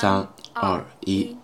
三二一。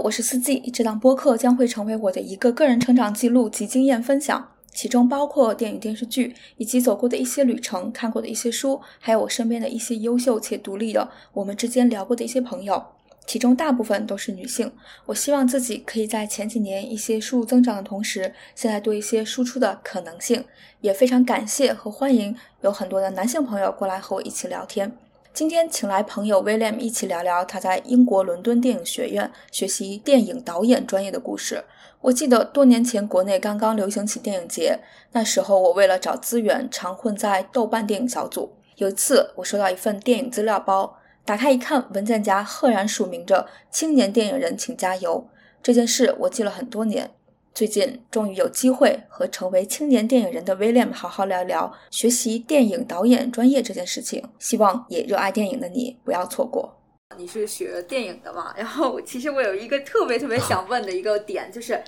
我是四季。这档播客将会成为我的一个个人成长记录及经验分享，其中包括电影、电视剧，以及走过的一些旅程、看过的一些书，还有我身边的一些优秀且独立的我们之间聊过的一些朋友，其中大部分都是女性。我希望自己可以在前几年一些输入增长的同时，现在多一些输出的可能性。也非常感谢和欢迎有很多的男性朋友过来和我一起聊天。今天请来朋友 William 一起聊聊他在英国伦敦电影学院学习电影导演专业的故事。我记得多年前国内刚刚流行起电影节，那时候我为了找资源，常混在豆瓣电影小组。有一次我收到一份电影资料包，打开一看，文件夹赫然署名着“青年电影人，请加油”。这件事我记了很多年。最近终于有机会和成为青年电影人的 William 好好聊聊学习电影导演专业这件事情，希望也热爱电影的你不要错过。你是学电影的嘛？然后其实我有一个特别特别想问的一个点，就是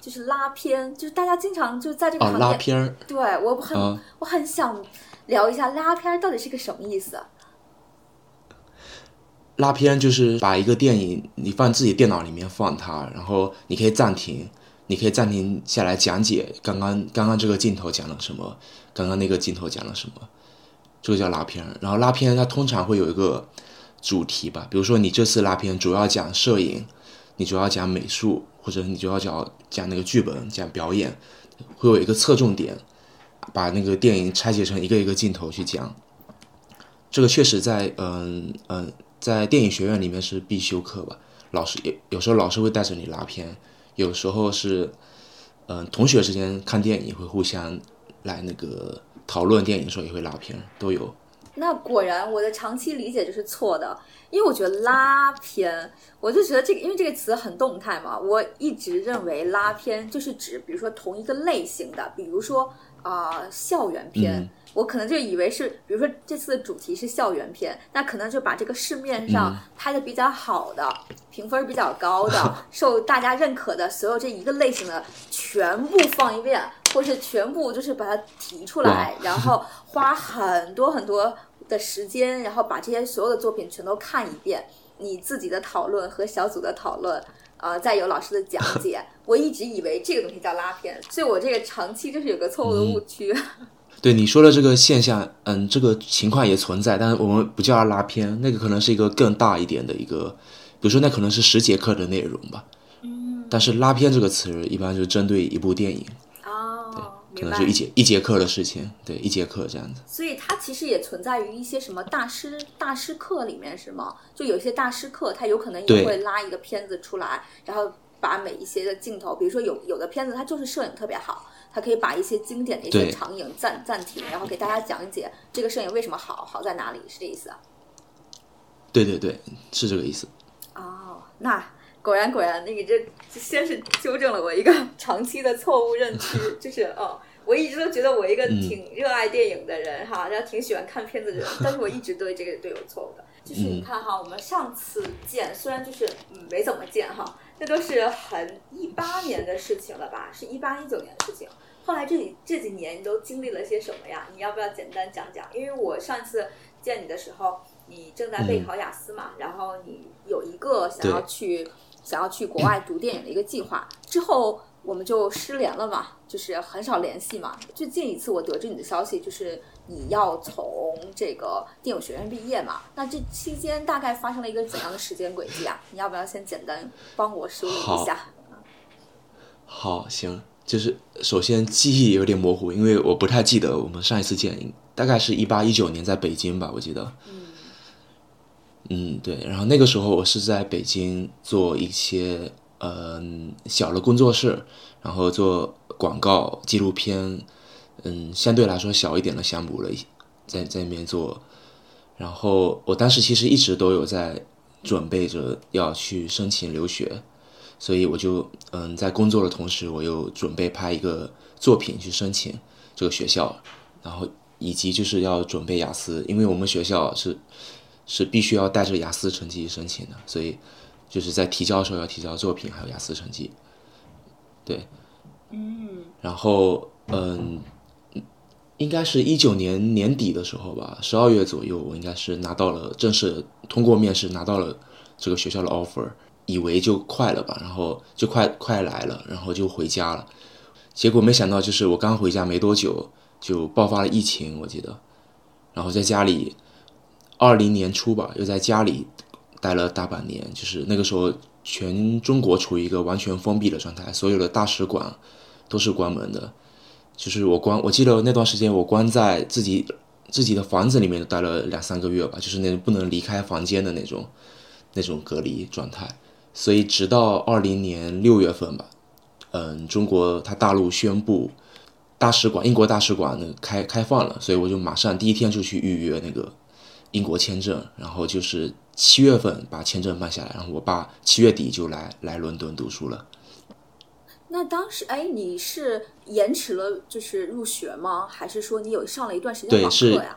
就是拉片，就是大家经常就在这个行业，拉片对我很我很想聊一下拉片到底是个什么意思。拉片就是把一个电影你放自己电脑里面放它，然后你可以暂停。你可以暂停下来讲解刚刚刚刚这个镜头讲了什么，刚刚那个镜头讲了什么，这个叫拉片。然后拉片它通常会有一个主题吧，比如说你这次拉片主要讲摄影，你主要讲美术，或者你主要讲讲那个剧本、讲表演，会有一个侧重点，把那个电影拆解成一个一个镜头去讲。这个确实在嗯嗯在电影学院里面是必修课吧，老师有有时候老师会带着你拉片。有时候是，嗯，同学之间看电影会互相来那个讨论电影的时候也会拉片，都有。那果然我的长期理解就是错的，因为我觉得拉片，我就觉得这个，因为这个词很动态嘛，我一直认为拉片就是指，比如说同一个类型的，比如说啊校园片。我可能就以为是，比如说这次的主题是校园片，那可能就把这个市面上拍的比较好的、评分比较高的、受大家认可的所有这一个类型的全部放一遍，或是全部就是把它提出来，然后花很多很多的时间，然后把这些所有的作品全都看一遍，你自己的讨论和小组的讨论，啊，再有老师的讲 解。我一直以为这个东西叫拉片，所以我这个长期就是有个错误的误区。对你说的这个现象，嗯，这个情况也存在，但是我们不叫它拉片，那个可能是一个更大一点的一个，比如说那可能是十节课的内容吧。嗯。但是拉片这个词一般就是针对一部电影。可能就一节一节课的事情，对，一节课这样子。所以它其实也存在于一些什么大师大师课里面，是吗？就有些大师课，他有可能也会拉一个片子出来，然后把每一些的镜头，比如说有有的片子，它就是摄影特别好。它可以把一些经典的一些场景暂暂停，然后给大家讲解这个摄影为什么好，好在哪里，是这意思啊？对对对，是这个意思。哦，那果然果然，那个这这先是纠正了我一个 长期的错误认知，就是哦，我一直都觉得我一个挺热爱电影的人哈，然后挺喜欢看片子的人，但是我一直对这个队有错误的。就是你看哈，我们上次见虽然就是嗯没怎么见哈，那都是很一八年的事情了吧？是一八一九年的事情。后来这里这几年你都经历了些什么呀？你要不要简单讲讲？因为我上次见你的时候，你正在备考雅思嘛，然后你有一个想要去想要去国外读电影的一个计划，之后我们就失联了嘛，就是很少联系嘛。最近一次我得知你的消息，就是你要从这个电影学院毕业嘛。那这期间大概发生了一个怎样的时间轨迹啊？你要不要先简单帮我梳理一下？好，行。就是首先记忆有点模糊，因为我不太记得我们上一次见，大概是一八一九年在北京吧，我记得。嗯。嗯，对。然后那个时候我是在北京做一些嗯小的工作室，然后做广告纪录片，嗯，相对来说小一点的项目了，在在那边做。然后我当时其实一直都有在准备着要去申请留学。所以我就嗯，在工作的同时，我又准备拍一个作品去申请这个学校，然后以及就是要准备雅思，因为我们学校是是必须要带着雅思成绩申请的，所以就是在提交的时候要提交作品还有雅思成绩。对，嗯，然后嗯，应该是一九年年底的时候吧，十二月左右，我应该是拿到了正式通过面试，拿到了这个学校的 offer。以为就快了吧，然后就快快来了，然后就回家了。结果没想到，就是我刚回家没多久，就爆发了疫情，我记得。然后在家里，二零年初吧，又在家里待了大半年。就是那个时候，全中国处于一个完全封闭的状态，所有的大使馆都是关门的。就是我关，我记得那段时间我关在自己自己的房子里面待了两三个月吧，就是那种不能离开房间的那种那种隔离状态。所以，直到二零年六月份吧，嗯，中国它大陆宣布大使馆，英国大使馆呢开开放了，所以我就马上第一天就去预约那个英国签证，然后就是七月份把签证办下来，然后我爸七月底就来来伦敦读书了。那当时，哎，你是延迟了就是入学吗？还是说你有上了一段时间网课呀？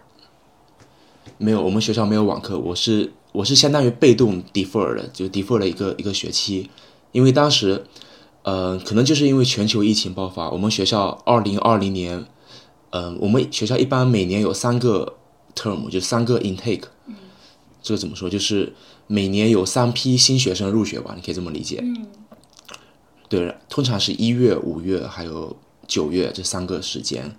没有，我们学校没有网课，我是。我是相当于被动 defer 的，就 defer 了一个一个学期，因为当时，呃，可能就是因为全球疫情爆发，我们学校二零二零年，嗯，我们学校一般每年有三个 term，就三个 intake，这个怎么说？就是每年有三批新学生入学吧，你可以这么理解。对，通常是一月、五月还有九月这三个时间，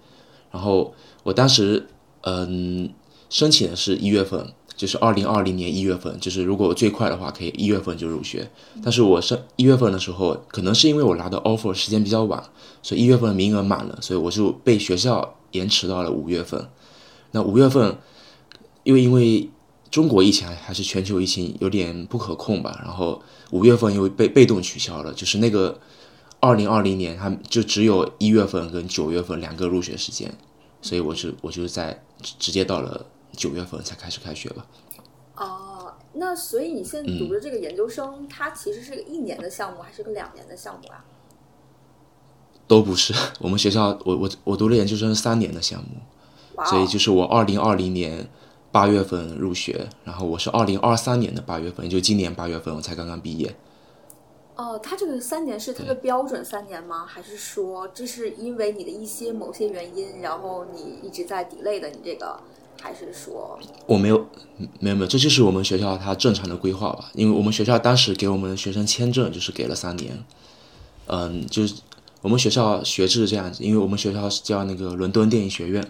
然后我当时嗯申请的是一月份。就是二零二零年一月份，就是如果最快的话，可以一月份就入学。但是我是一月份的时候，可能是因为我拿的 offer 时间比较晚，所以一月份名额满了，所以我就被学校延迟到了五月份。那五月份，因为因为中国疫情还是全球疫情有点不可控吧，然后五月份又被被动取消了，就是那个二零二零年，它就只有一月份跟九月份两个入学时间，所以我就我就在直接到了。九月份才开始开学吧。哦，那所以你现在读的这个研究生，它其实是个一年的项目，还是个两年的项目啊？都不是，我们学校，我我我读了研究生三年的项目，所以就是我二零二零年八月份入学，然后我是二零二三年的八月份，也就今年八月份我才刚刚毕业。哦，他这个三年是他的标准三年吗？还是说这是因为你的一些某些原因，然后你一直在 delay 的你这个？还是说我没有，没有没有，这就是我们学校它正常的规划吧。因为我们学校当时给我们学生签证就是给了三年，嗯，就是我们学校学制这样子。因为我们学校是叫那个伦敦电影学院，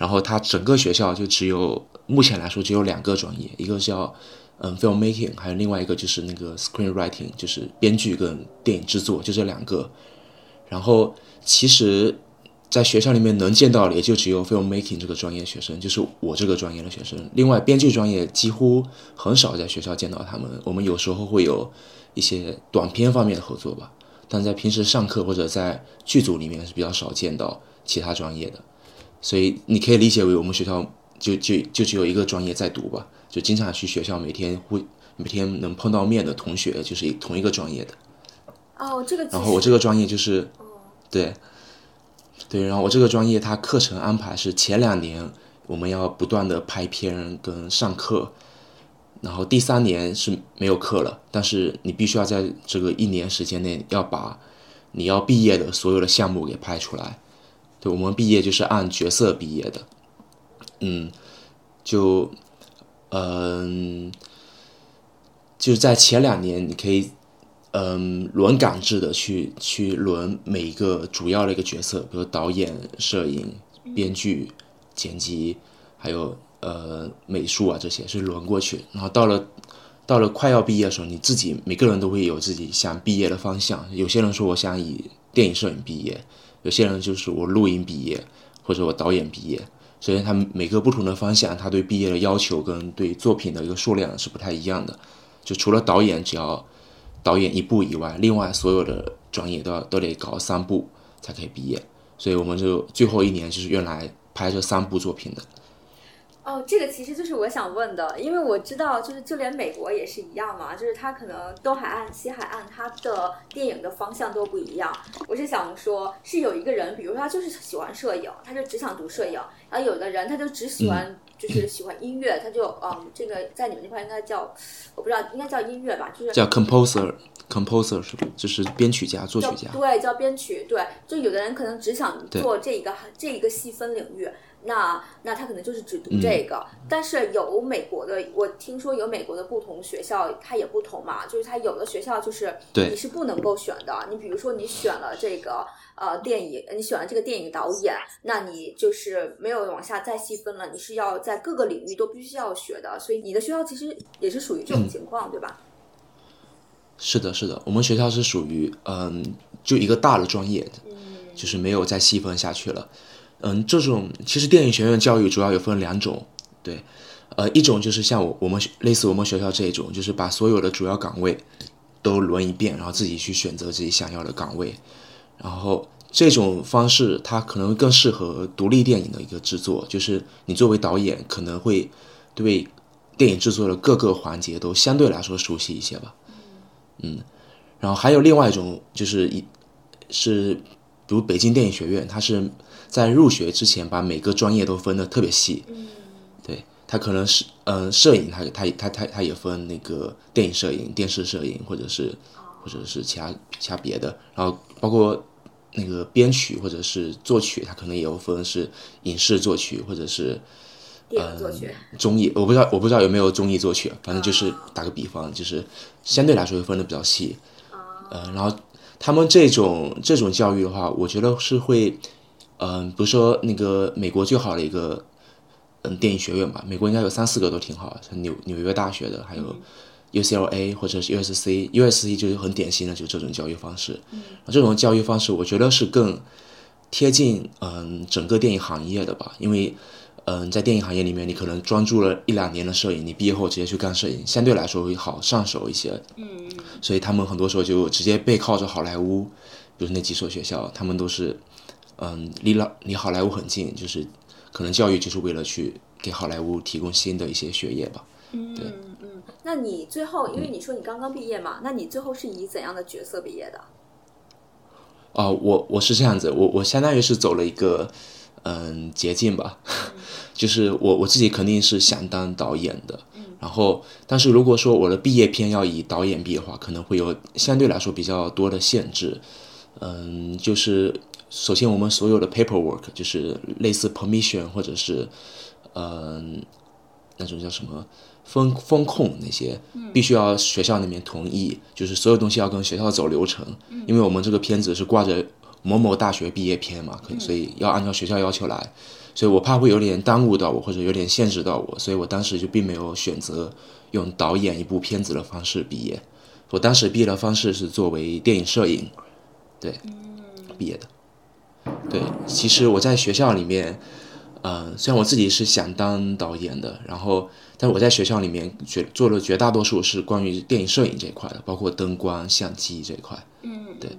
然后它整个学校就只有目前来说只有两个专业，一个叫嗯 film making，还有另外一个就是那个 screen writing，就是编剧跟电影制作，就这两个。然后其实。在学校里面能见到的也就只有 film making 这个专业学生，就是我这个专业的学生。另外，编剧专业几乎很少在学校见到他们。我们有时候会有一些短片方面的合作吧，但在平时上课或者在剧组里面是比较少见到其他专业的。所以你可以理解为我们学校就就就只有一个专业在读吧，就经常去学校，每天会每天能碰到面的同学，就是同一个专业的。哦，这个。然后我这个专业就是，对，对，然后我这个专业它课程安排是前两年我们要不断的拍片跟上课，然后第三年是没有课了，但是你必须要在这个一年时间内要把你要毕业的所有的项目给拍出来。对，我们毕业就是按角色毕业的，嗯，就，嗯，就在前两年你可以。嗯，轮岗制的去去轮每一个主要的一个角色，比如导演、摄影、编剧、剪辑，还有呃美术啊这些是轮过去。然后到了到了快要毕业的时候，你自己每个人都会有自己想毕业的方向。有些人说我想以电影摄影毕业，有些人就是我录音毕业，或者我导演毕业。所以他们每个不同的方向，他对毕业的要求跟对作品的一个数量是不太一样的。就除了导演，只要导演一部以外，另外所有的专业都要都得搞三部才可以毕业，所以我们就最后一年就是用来拍这三部作品的。哦，这个其实就是我想问的，因为我知道，就是就连美国也是一样嘛，就是它可能东海岸、西海岸，它的电影的方向都不一样。我是想说，是有一个人，比如说他就是喜欢摄影，他就只想读摄影；然后有的人他就只喜欢。就是喜欢音乐，他就嗯，这个在你们那块应该叫，我不知道，应该叫音乐吧，就是叫 composer，composer 是吧？就是编曲家、作曲家。对，叫编曲。对，就有的人可能只想做这一个这一个细分领域，那那他可能就是只读这个。但是有美国的，我听说有美国的不同学校，它也不同嘛，就是它有的学校就是你是不能够选的。你比如说你选了这个。呃，电影你选了这个电影导演，那你就是没有往下再细分了，你是要在各个领域都必须要学的，所以你的学校其实也是属于这种情况，对吧？是的，是的，我们学校是属于嗯，就一个大的专业，就是没有再细分下去了。嗯，这种其实电影学院教育主要有分两种，对，呃，一种就是像我我们类似我们学校这一种，就是把所有的主要岗位都轮一遍，然后自己去选择自己想要的岗位。然后这种方式，它可能更适合独立电影的一个制作，就是你作为导演，可能会对电影制作的各个环节都相对来说熟悉一些吧。嗯，然后还有另外一种，就是一是比如北京电影学院，它是在入学之前把每个专业都分的特别细。嗯，对，它可能是嗯，摄影，它它它它它也分那个电影摄影、电视摄影，或者是或者是其他其他别的，然后包括。那个编曲或者是作曲，它可能也有分是影视作曲或者是电影作曲。综艺我不知道，我不知道有没有综艺作曲，反正就是打个比方，就是相对来说会分的比较细。呃，然后他们这种这种教育的话，我觉得是会，嗯，比如说那个美国最好的一个嗯电影学院吧，美国应该有三四个都挺好，像纽纽约大学的，还有。UCLA 或者是 USC，USC 就是很典型的就这种教育方式。嗯，这种教育方式我觉得是更贴近嗯整个电影行业的吧，因为嗯在电影行业里面，你可能专注了一两年的摄影，你毕业后直接去干摄影，相对来说会好上手一些。嗯所以他们很多时候就直接背靠着好莱坞，比如那几所学校，他们都是嗯离老离好莱坞很近，就是可能教育就是为了去给好莱坞提供新的一些学业吧。嗯，嗯，那你最后，因为你说你刚刚毕业嘛，那你最后是以怎样的角色毕业的？哦，我我是这样子，我我相当于是走了一个嗯捷径吧，就是我我自己肯定是想当导演的，然后但是如果说我的毕业片要以导演毕业的话，可能会有相对来说比较多的限制，嗯，就是首先我们所有的 paperwork 就是类似 permission 或者是嗯那种叫什么？风风控那些必须要学校那边同意，就是所有东西要跟学校走流程，因为我们这个片子是挂着某某大学毕业片嘛，可所以要按照学校要求来，所以我怕会有点耽误到我或者有点限制到我，所以我当时就并没有选择用导演一部片子的方式毕业，我当时毕业的方式是作为电影摄影，对，毕业的，对，其实我在学校里面。呃，虽然我自己是想当导演的，然后，但是我在学校里面绝做了绝大多数是关于电影摄影这一块的，包括灯光、相机这一块。嗯，对。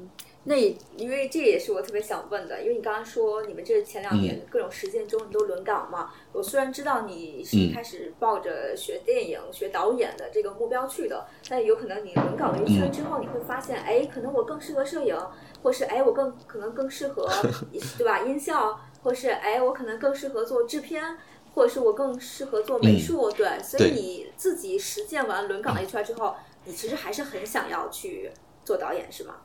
那因为这也是我特别想问的，因为你刚刚说你们这前两年各种实践中你都轮岗嘛，我虽然知道你是一开始抱着学电影、学导演的这个目标去的，但有可能你轮岗了一圈之后，你会发现，哎，可能我更适合摄影，或是哎我更可能更适合，对吧？音效，或是哎我可能更适合做制片，或者是我更适合做美术，对，所以你自己实践完轮岗了一圈之后，你其实还是很想要去做导演，是吗？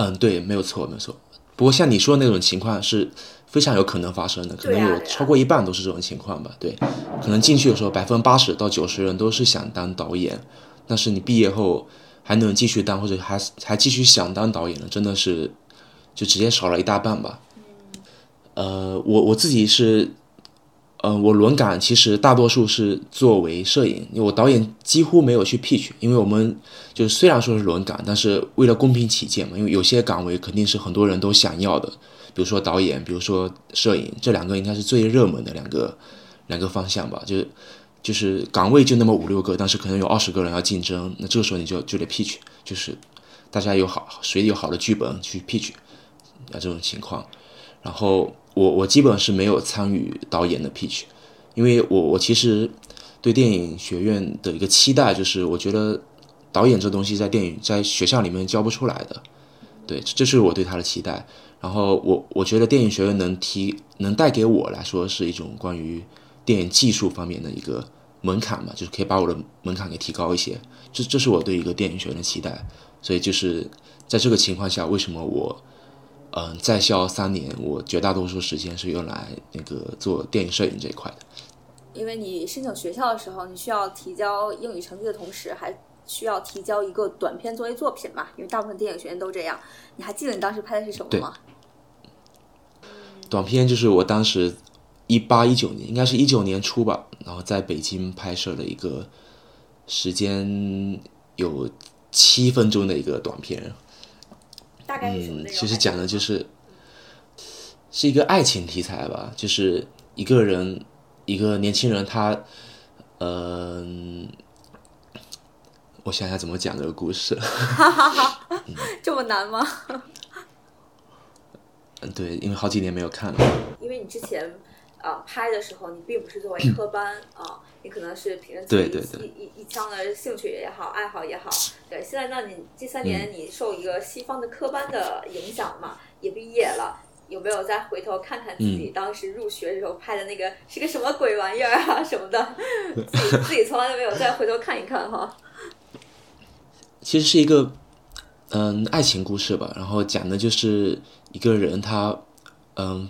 嗯，对，没有错，没有错。不过像你说的那种情况是非常有可能发生的，可能有超过一半都是这种情况吧。对，可能进去的时候百分之八十到九十人都是想当导演，但是你毕业后还能继续当或者还还继续想当导演的，真的是就直接少了一大半吧。呃，我我自己是。嗯，我轮岗其实大多数是作为摄影，因为我导演几乎没有去 pitch，因为我们就是虽然说是轮岗，但是为了公平起见嘛，因为有些岗位肯定是很多人都想要的，比如说导演，比如说摄影，这两个应该是最热门的两个两个方向吧，就是就是岗位就那么五六个，但是可能有二十个人要竞争，那这个时候你就就得 pitch，就是大家有好谁有好的剧本去 pitch 啊这种情况，然后。我我基本是没有参与导演的 pitch，因为我我其实对电影学院的一个期待就是，我觉得导演这东西在电影在学校里面教不出来的，对，这是我对他的期待。然后我我觉得电影学院能提能带给我来说是一种关于电影技术方面的一个门槛嘛，就是可以把我的门槛给提高一些。这这是我对一个电影学院的期待。所以就是在这个情况下，为什么我？嗯，在校三年，我绝大多数时间是用来那个做电影摄影这一块的。因为你申请学校的时候，你需要提交英语成绩的同时，还需要提交一个短片作为作品嘛？因为大部分电影学院都这样。你还记得你当时拍的是什么吗？短片就是我当时一八一九年，应该是一九年初吧，然后在北京拍摄了一个时间有七分钟的一个短片。嗯，其实讲的就是是一个爱情题材吧，就是一个人，一个年轻人，他，嗯，我想想怎么讲这个故事。哈哈哈，这么难吗？嗯，对，因为好几年没有看了。因为你之前啊拍的时候，你并不是作为科班啊。你可能是凭着自己一一一腔的兴趣也好，爱好也好，对。现在呢，你这三年你受一个西方的科班的影响嘛，也毕业了，有没有再回头看看自己当时入学的时候拍的那个是个什么鬼玩意儿啊什么的？自己自己从来都没有再回头看一看哈。其实是一个嗯爱情故事吧，然后讲的就是一个人他嗯。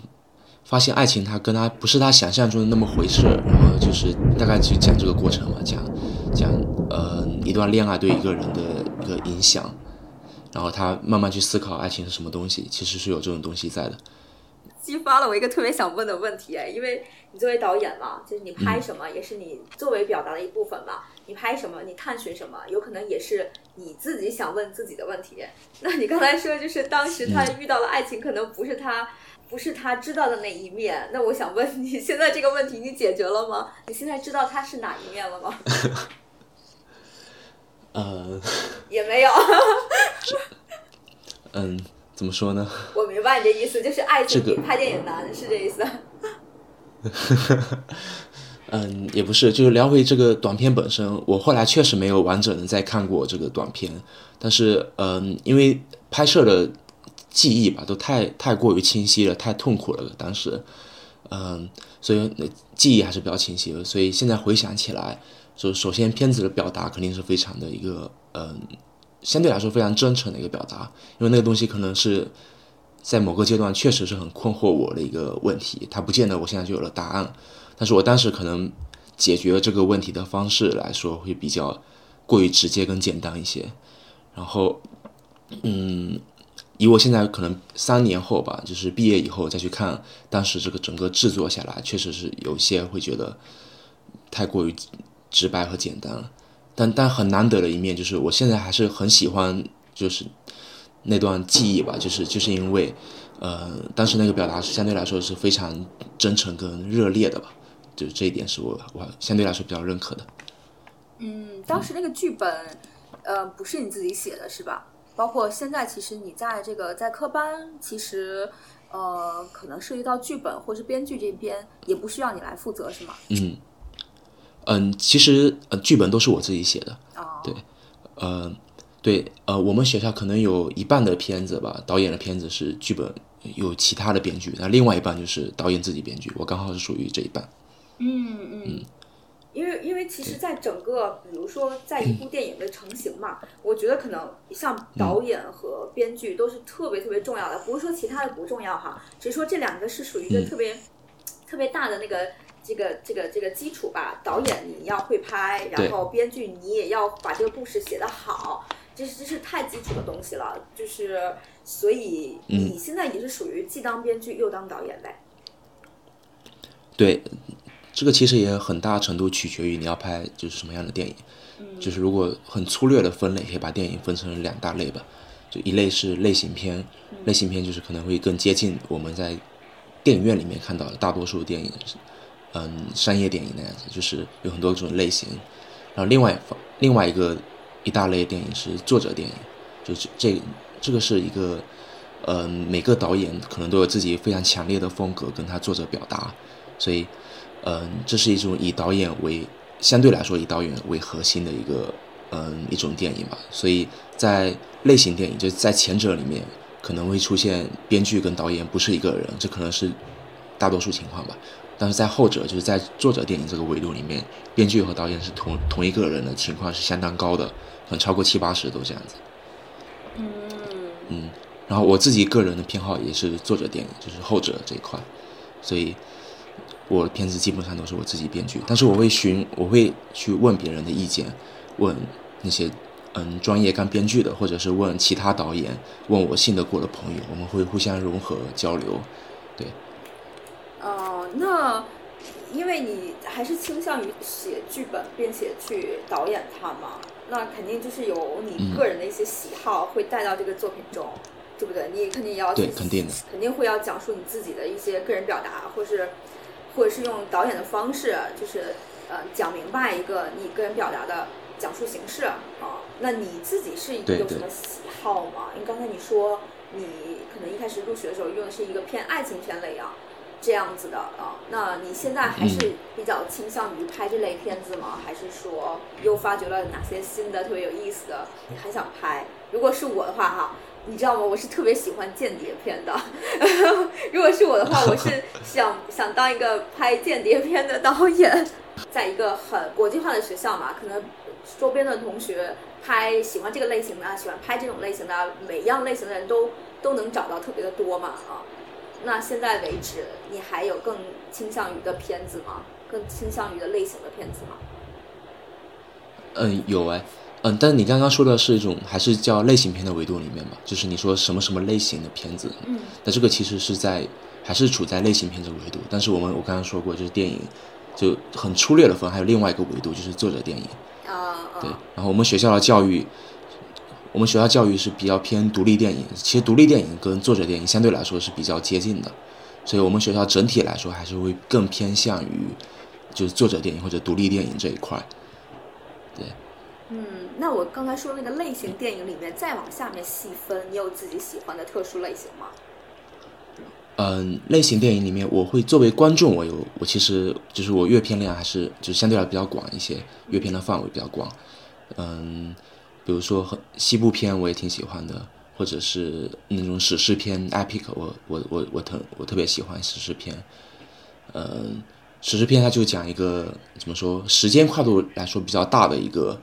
发现爱情，他跟他不是他想象中的那么回事，然后就是大概去讲这个过程嘛，讲讲呃一段恋爱对一个人的一个影响，然后他慢慢去思考爱情是什么东西，其实是有这种东西在的。激发了我一个特别想问的问题，因为你作为导演嘛，就是你拍什么也是你作为表达的一部分嘛，你拍什么，你探寻什么，有可能也是你自己想问自己的问题。那你刚才说就是当时他遇到了爱情，可能不是他。不是他知道的那一面，那我想问你，现在这个问题你解决了吗？你现在知道他是哪一面了吗？呃，也没有。嗯，怎么说呢？我明白你的意思，就是爱情比拍电影难，是这意思。嗯，也不是，就是聊回这个短片本身，我后来确实没有完整的再看过这个短片，但是嗯，因为拍摄的。记忆吧，都太太过于清晰了，太痛苦了。当时，嗯，所以那记忆还是比较清晰的。所以现在回想起来，就首先片子的表达肯定是非常的一个，嗯，相对来说非常真诚的一个表达。因为那个东西可能是在某个阶段确实是很困惑我的一个问题，它不见得我现在就有了答案。但是我当时可能解决这个问题的方式来说，会比较过于直接跟简单一些。然后，嗯。以我现在可能三年后吧，就是毕业以后再去看当时这个整个制作下来，确实是有些会觉得太过于直白和简单了。但但很难得的一面就是，我现在还是很喜欢就是那段记忆吧，就是就是因为呃当时那个表达是相对来说是非常真诚跟热烈的吧，就是这一点是我我相对来说比较认可的。嗯，当时那个剧本呃不是你自己写的是吧？包括现在，其实你在这个在科班，其实呃，可能涉及到剧本或是编剧这边，也不需要你来负责，是吗？嗯嗯，其实呃，剧本都是我自己写的。哦，对，呃，对，呃，我们学校可能有一半的片子吧，导演的片子是剧本有其他的编剧，那另外一半就是导演自己编剧，我刚好是属于这一半。嗯嗯，因为因为其实，在整个比如说在一部电影的成型嘛，我觉得可能像导演和编剧都是特别特别重要的，不是说其他的不重要哈，只是说这两个是属于一个特别、特别大的那个这个这个这个基础吧。导演你要会拍，然后编剧你也要把这个故事写得好，这是这是太基础的东西了。就是所以你现在也是属于既当编剧又当导演呗。对，这个其实也很大程度取决于你要拍就是什么样的电影。就是如果很粗略的分类，可以把电影分成两大类吧。就一类是类型片，类型片就是可能会更接近我们在电影院里面看到的大多数电影，嗯，商业电影那样子，就是有很多种类型。然后另外方另外一个一大类电影是作者电影，就是这这个是一个，嗯，每个导演可能都有自己非常强烈的风格跟他作者表达，所以，嗯，这是一种以导演为相对来说以导演为核心的一个，嗯，一种电影吧。所以在类型电影，就是在前者里面可能会出现编剧跟导演不是一个人，这可能是大多数情况吧。但是在后者，就是在作者电影这个维度里面，编剧和导演是同同一个人的情况是相当高的，可能超过七八十都这样子。嗯嗯，然后我自己个人的偏好也是作者电影，就是后者这一块，所以我的片子基本上都是我自己编剧，但是我会寻，我会去问别人的意见，问那些嗯专业干编剧的，或者是问其他导演，问我信得过的朋友，我们会互相融合交流，对。哦，那因为你还是倾向于写剧本，并且去导演它嘛，那肯定就是有你个人的一些喜好会带到这个作品中，对不对？你肯定也要对，肯定的，肯定会要讲述你自己的一些个人表达，或是或者是用导演的方式，就是呃讲明白一个你个人表达的讲述形式啊。那你自己是有什么喜好吗？因为刚才你说你可能一开始入学的时候用的是一个偏爱情片类啊。这样子的啊，那你现在还是比较倾向于拍这类片子吗？还是说又发掘了哪些新的特别有意思的，你还想拍？如果是我的话哈，你知道吗？我是特别喜欢间谍片的。如果是我的话，我是想想当一个拍间谍片的导演，在一个很国际化的学校嘛，可能周边的同学拍喜欢这个类型的，喜欢拍这种类型的，每一样类型的人都都能找到特别的多嘛啊。那现在为止，你还有更倾向于的片子吗？更倾向于的类型的片子吗？嗯，有哎，嗯，但是你刚刚说的是一种还是叫类型片的维度里面吧？就是你说什么什么类型的片子？嗯，那这个其实是在还是处在类型片这个维度。但是我们我刚刚说过，就是电影就很粗略的分，还有另外一个维度就是作者电影。啊对，然后我们学校的教育。我们学校教育是比较偏独立电影，其实独立电影跟作者电影相对来说是比较接近的，所以我们学校整体来说还是会更偏向于就是作者电影或者独立电影这一块。嗯，那我刚才说那个类型电影里面再往下面细分，你有自己喜欢的特殊类型吗？嗯，类型电影里面，我会作为观众，我有我其实就是我阅片量还是就相对来比较广一些，阅片的范围比较广。嗯。比如说西部片我也挺喜欢的，或者是那种史诗片 epic，我我我我特我特别喜欢史诗片。嗯，史诗片它就讲一个怎么说，时间跨度来说比较大的一个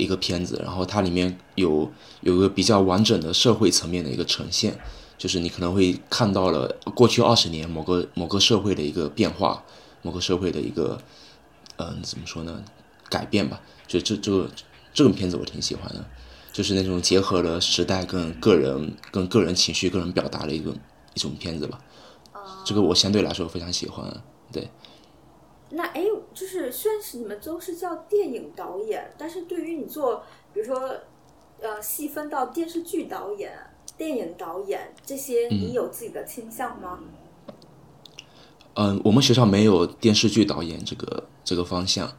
一个片子，然后它里面有有个比较完整的社会层面的一个呈现，就是你可能会看到了过去二十年某个某个社会的一个变化，某个社会的一个嗯怎么说呢改变吧，就这这个。这种片子我挺喜欢的，就是那种结合了时代跟个人、跟个人情绪、个人表达的一种一种片子吧。这个我相对来说非常喜欢。对。那哎，就是虽然是你们都是叫电影导演，但是对于你做，比如说呃，细分到电视剧导演、电影导演这些，你有自己的倾向吗？嗯，我们学校没有电视剧导演这个这个方向。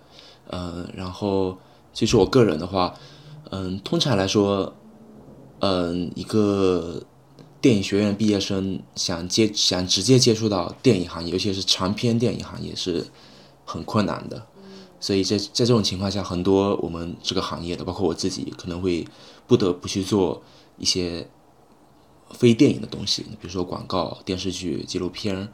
嗯，然后。其实我个人的话，嗯，通常来说，嗯，一个电影学院毕业生想接想直接接触到电影行业，尤其是长篇电影行业是很困难的。所以在在这种情况下，很多我们这个行业的，包括我自己，可能会不得不去做一些非电影的东西，比如说广告、电视剧、纪录片，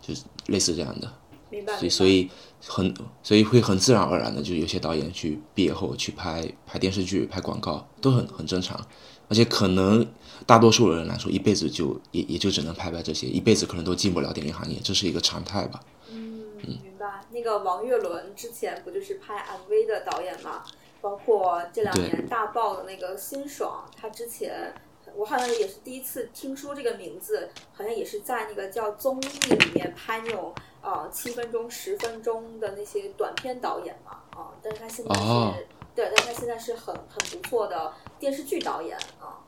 就是类似这样的。明白。所以所以很所以会很自然而然的，就有些导演去毕业后去拍拍电视剧、拍广告，都很很正常。而且可能大多数人来说，一辈子就也也就只能拍拍这些，一辈子可能都进不了电影行业，这是一个常态吧。明白。那个王岳伦之前不就是拍 MV 的导演嘛？包括这两年大爆的那个辛爽，他之前我好像也是第一次听说这个名字，好像也是在那个叫综艺里面拍那种呃七分钟、十分钟的那些短片导演嘛啊。但是他现在是，对，但他现在是很很不错的电视剧导演啊。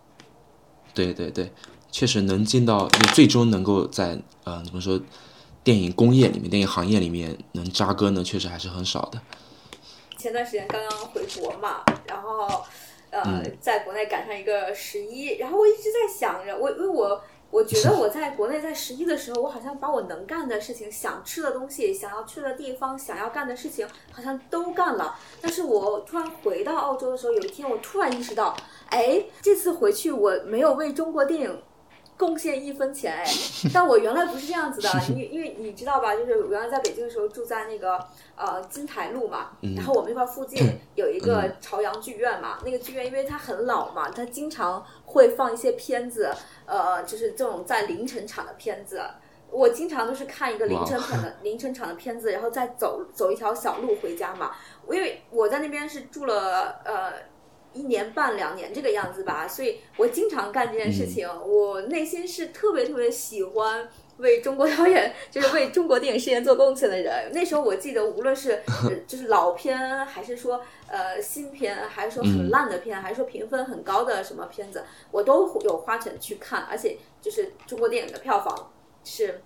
对对对，确实能进到，最终能够在呃怎么说？电影工业里面，电影行业里面能扎根的，确实还是很少的。前段时间刚刚回国嘛，然后呃，在国内赶上一个十一，然后我一直在想着，我因为我我觉得 我在国内在十一的时候，我好像把我能干的事情、想吃的东西、想要去的地方、想要干的事情，好像都干了。但是我突然回到澳洲的时候，有一天我突然意识到，哎，这次回去我没有为中国电影。贡献一分钱哎，但我原来不是这样子的，因因为你知道吧，就是我原来在北京的时候住在那个呃金台路嘛，然后我们那块附近 有一个朝阳剧院嘛，那个剧院因为它很老嘛，它经常会放一些片子，呃，就是这种在凌晨场的片子，我经常都是看一个凌晨场的 凌晨场的片子，然后再走走一条小路回家嘛，因为我在那边是住了呃。一年半两年这个样子吧，所以我经常干这件事情。我内心是特别特别喜欢为中国导演，就是为中国电影事业做贡献的人。那时候我记得，无论是 就是老片，还是说呃新片，还是说很烂的片，还是说评分很高的什么片子，我都有花钱去看。而且就是中国电影的票房是，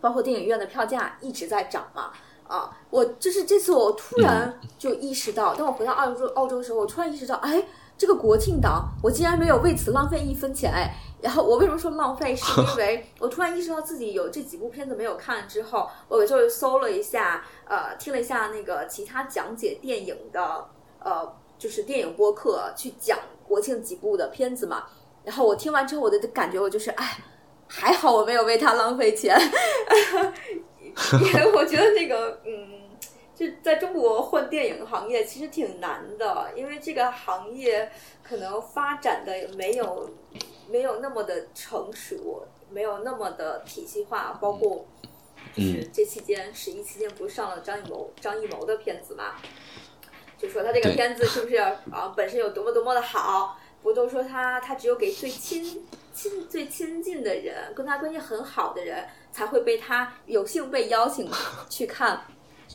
包括电影院的票价一直在涨嘛。啊，我就是这次我突然就意识到，当我回到澳洲澳洲的时候，我突然意识到，哎，这个国庆档我竟然没有为此浪费一分钱，哎，然后我为什么说浪费？是因为 我突然意识到自己有这几部片子没有看之后，我就搜了一下，呃，听了一下那个其他讲解电影的，呃，就是电影播客去讲国庆几部的片子嘛，然后我听完之后，我的感觉我就是，哎，还好我没有为它浪费钱。因为我觉得那个，嗯，就在中国混电影行业其实挺难的，因为这个行业可能发展的没有没有那么的成熟，没有那么的体系化。包括就是这期间十一期间不是上了张艺谋张艺谋的片子嘛？就说他这个片子是不是啊本身有多么多么的好？不都说他他只有给最亲亲最亲近的人，跟他关系很好的人。才会被他有幸被邀请去看，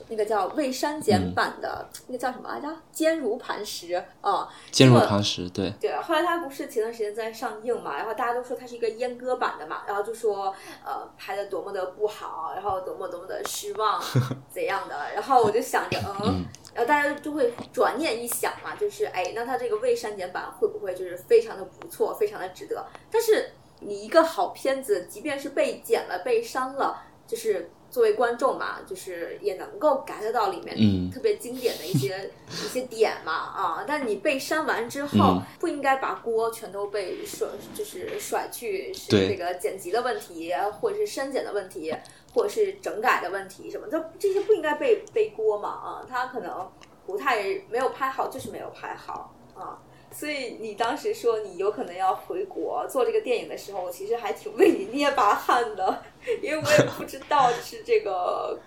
那个叫未删减版的那个叫什么来着？坚如磐石啊，坚如磐石，对对。后来他不是前段时间在上映嘛，然后大家都说他是一个阉割版的嘛，然后就说呃拍的多么的不好，然后多么多么的失望 怎样的，然后我就想着嗯，然后大家就会转念一想嘛，就是哎，那它这个未删减版会不会就是非常的不错，非常的值得？但是。你一个好片子，即便是被剪了、被删了，就是作为观众嘛，就是也能够 get 到里面特别经典的一些 一些点嘛啊！但你被删完之后，不应该把锅全都被甩，就是甩去是这个剪辑的问题，或者是删减的问题，或者是整改的问题什么，这这些不应该被背锅嘛啊！他可能不太没有拍好，就是没有拍好啊。所以你当时说你有可能要回国做这个电影的时候，我其实还挺为你捏把汗的，因为我也不知道是这个。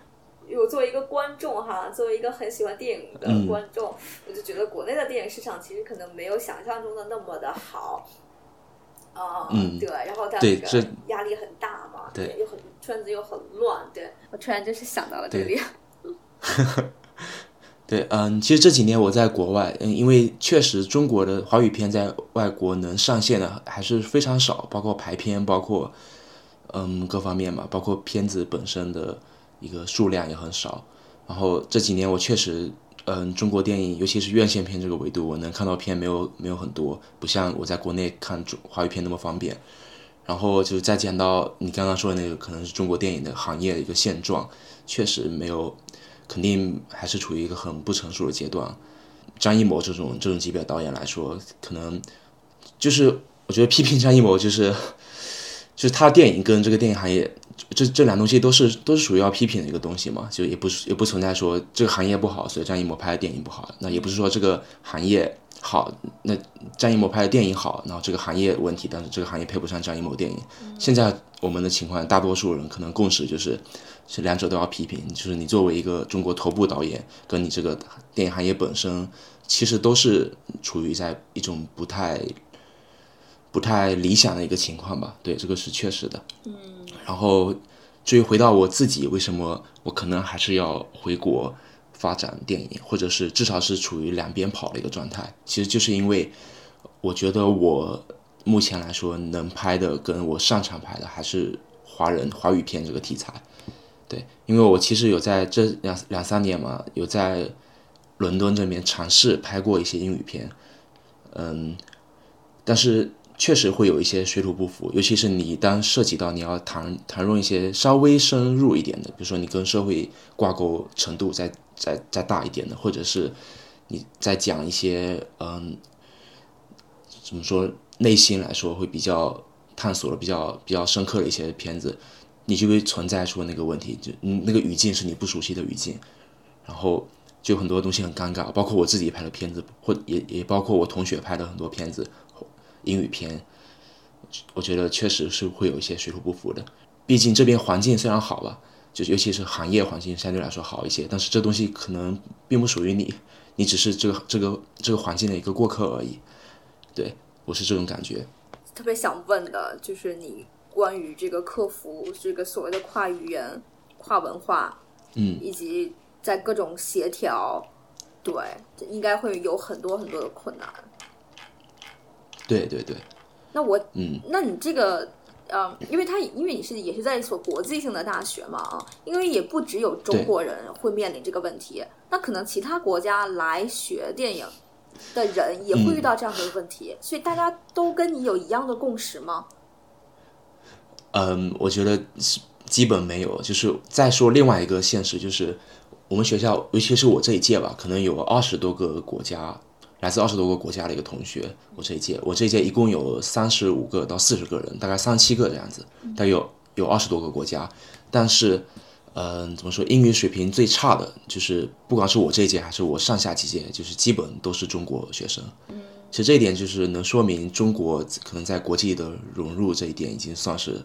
我作为一个观众哈，作为一个很喜欢电影的观众，我就觉得国内的电影市场其实可能没有想象中的那么的好。啊，对，然后他那个压力很大嘛，对，又很圈子又很乱，对我突然就是想到了这里。对，嗯，其实这几年我在国外，嗯，因为确实中国的华语片在外国能上线的还是非常少，包括排片，包括，嗯，各方面嘛，包括片子本身的一个数量也很少。然后这几年我确实嗯，中国电影，尤其是院线片这个维度，我能看到片没有没有很多，不像我在国内看中华语片那么方便。然后就是再讲到你刚刚说的那个，可能是中国电影的行业的一个现状，确实没有，肯定还是处于一个很不成熟的阶段。张艺谋这种这种级别的导演来说，可能就是我觉得批评张艺谋就是，就是他电影跟这个电影行业。这这两东西都是都是属于要批评的一个东西嘛，就也不是也不存在说这个行业不好，所以张艺谋拍的电影不好。那也不是说这个行业好，那张艺谋拍的电影好，然后这个行业问题，但是这个行业配不上张艺谋电影。现在我们的情况，大多数人可能共识就是，是两者都要批评。就是你作为一个中国头部导演，跟你这个电影行业本身，其实都是处于在一种不太不太理想的一个情况吧？对，这个是确实的。嗯。然后，至于回到我自己，为什么我可能还是要回国发展电影，或者是至少是处于两边跑的一个状态，其实就是因为我觉得我目前来说能拍的，跟我擅长拍的还是华人华语片这个题材。对，因为我其实有在这两两三年嘛，有在伦敦这边尝试拍过一些英语片，嗯，但是。确实会有一些水土不服，尤其是你当涉及到你要谈谈论一些稍微深入一点的，比如说你跟社会挂钩程度再再再大一点的，或者是你在讲一些嗯，怎么说内心来说会比较探索的比较比较深刻的一些片子，你就会存在出那个问题，就那个语境是你不熟悉的语境，然后就很多东西很尴尬，包括我自己拍的片子，或也也包括我同学拍的很多片子。英语片，我觉得确实是会有一些水土不服的。毕竟这边环境虽然好吧，就尤其是行业环境相对来说好一些，但是这东西可能并不属于你，你只是这个这个这个环境的一个过客而已。对我是这种感觉。特别想问的就是你关于这个客服这个所谓的跨语言、跨文化，嗯，以及在各种协调，对，应该会有很多很多的困难。对对对，那我嗯，那你这个呃，因为他因为你是也是在一所国际性的大学嘛啊，因为也不只有中国人会面临这个问题，那可能其他国家来学电影的人也会遇到这样的问题，所以大家都跟你有一样的共识吗？嗯，我觉得基本没有。就是再说另外一个现实，就是我们学校，尤其是我这一届吧，可能有二十多个国家。来自二十多个国家的一个同学，我这一届，我这一届一共有三十五个到四十个人，大概三七个这样子，大概有有二十多个国家，但是，嗯，怎么说，英语水平最差的就是，不管是我这一届还是我上下几届，就是基本都是中国学生。其实这一点就是能说明中国可能在国际的融入这一点已经算是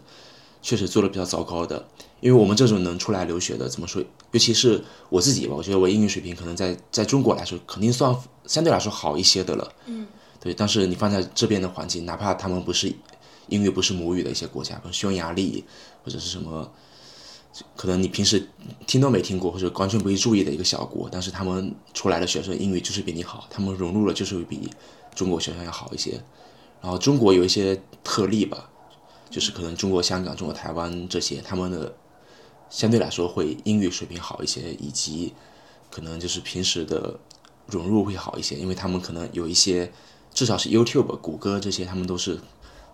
确实做的比较糟糕的。因为我们这种能出来留学的，怎么说？尤其是我自己吧，我觉得我英语水平可能在在中国来说，肯定算相对来说好一些的了。嗯，对。但是你放在这边的环境，哪怕他们不是英语不是母语的一些国家，比如匈牙利或者是什么，可能你平时听都没听过或者完全不会注意的一个小国，但是他们出来的学生英语就是比你好，他们融入了就是比中国学生要好一些。然后中国有一些特例吧，就是可能中国香港、中国台湾这些他们的。相对来说会英语水平好一些，以及可能就是平时的融入会好一些，因为他们可能有一些，至少是 YouTube、谷歌这些，他们都是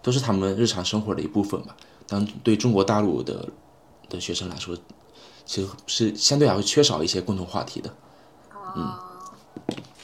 都是他们日常生活的一部分吧。但对中国大陆的的学生来说，其实是相对来说缺少一些共同话题的。啊，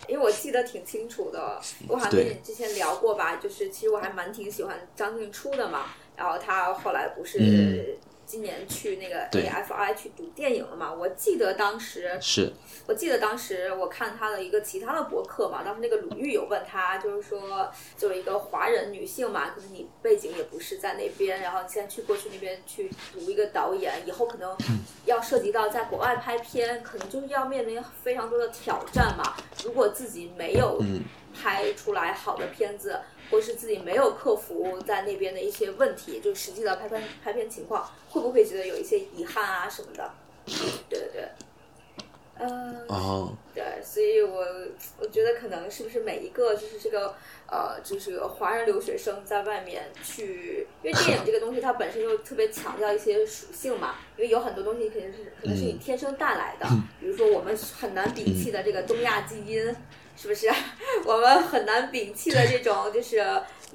因为我记得挺清楚的，我好像跟你之前聊过吧，就是其实我还蛮挺喜欢张静初的嘛，然后他后来不是。今年去那个 AFI 去读电影了嘛？我记得当时是，我记得当时我看他的一个其他的博客嘛，当时那个鲁豫有问他，就是说作为一个华人女性嘛，可能你背景也不是在那边，然后现在去过去那边去读一个导演，以后可能要涉及到在国外拍片，可能就是要面临非常多的挑战嘛。如果自己没有拍出来好的片子。或是自己没有克服在那边的一些问题，就实际的拍片拍片情况，会不会觉得有一些遗憾啊什么的？对对对，嗯，哦，对，所以我我觉得可能是不是每一个就是这个呃，就是华人留学生在外面去，因为电影这个东西它本身就特别强调一些属性嘛，因为有很多东西肯定是可能是你天生带来的，比如说我们很难摒弃的这个东亚基因，是不是？我们很难摒弃的这种就是。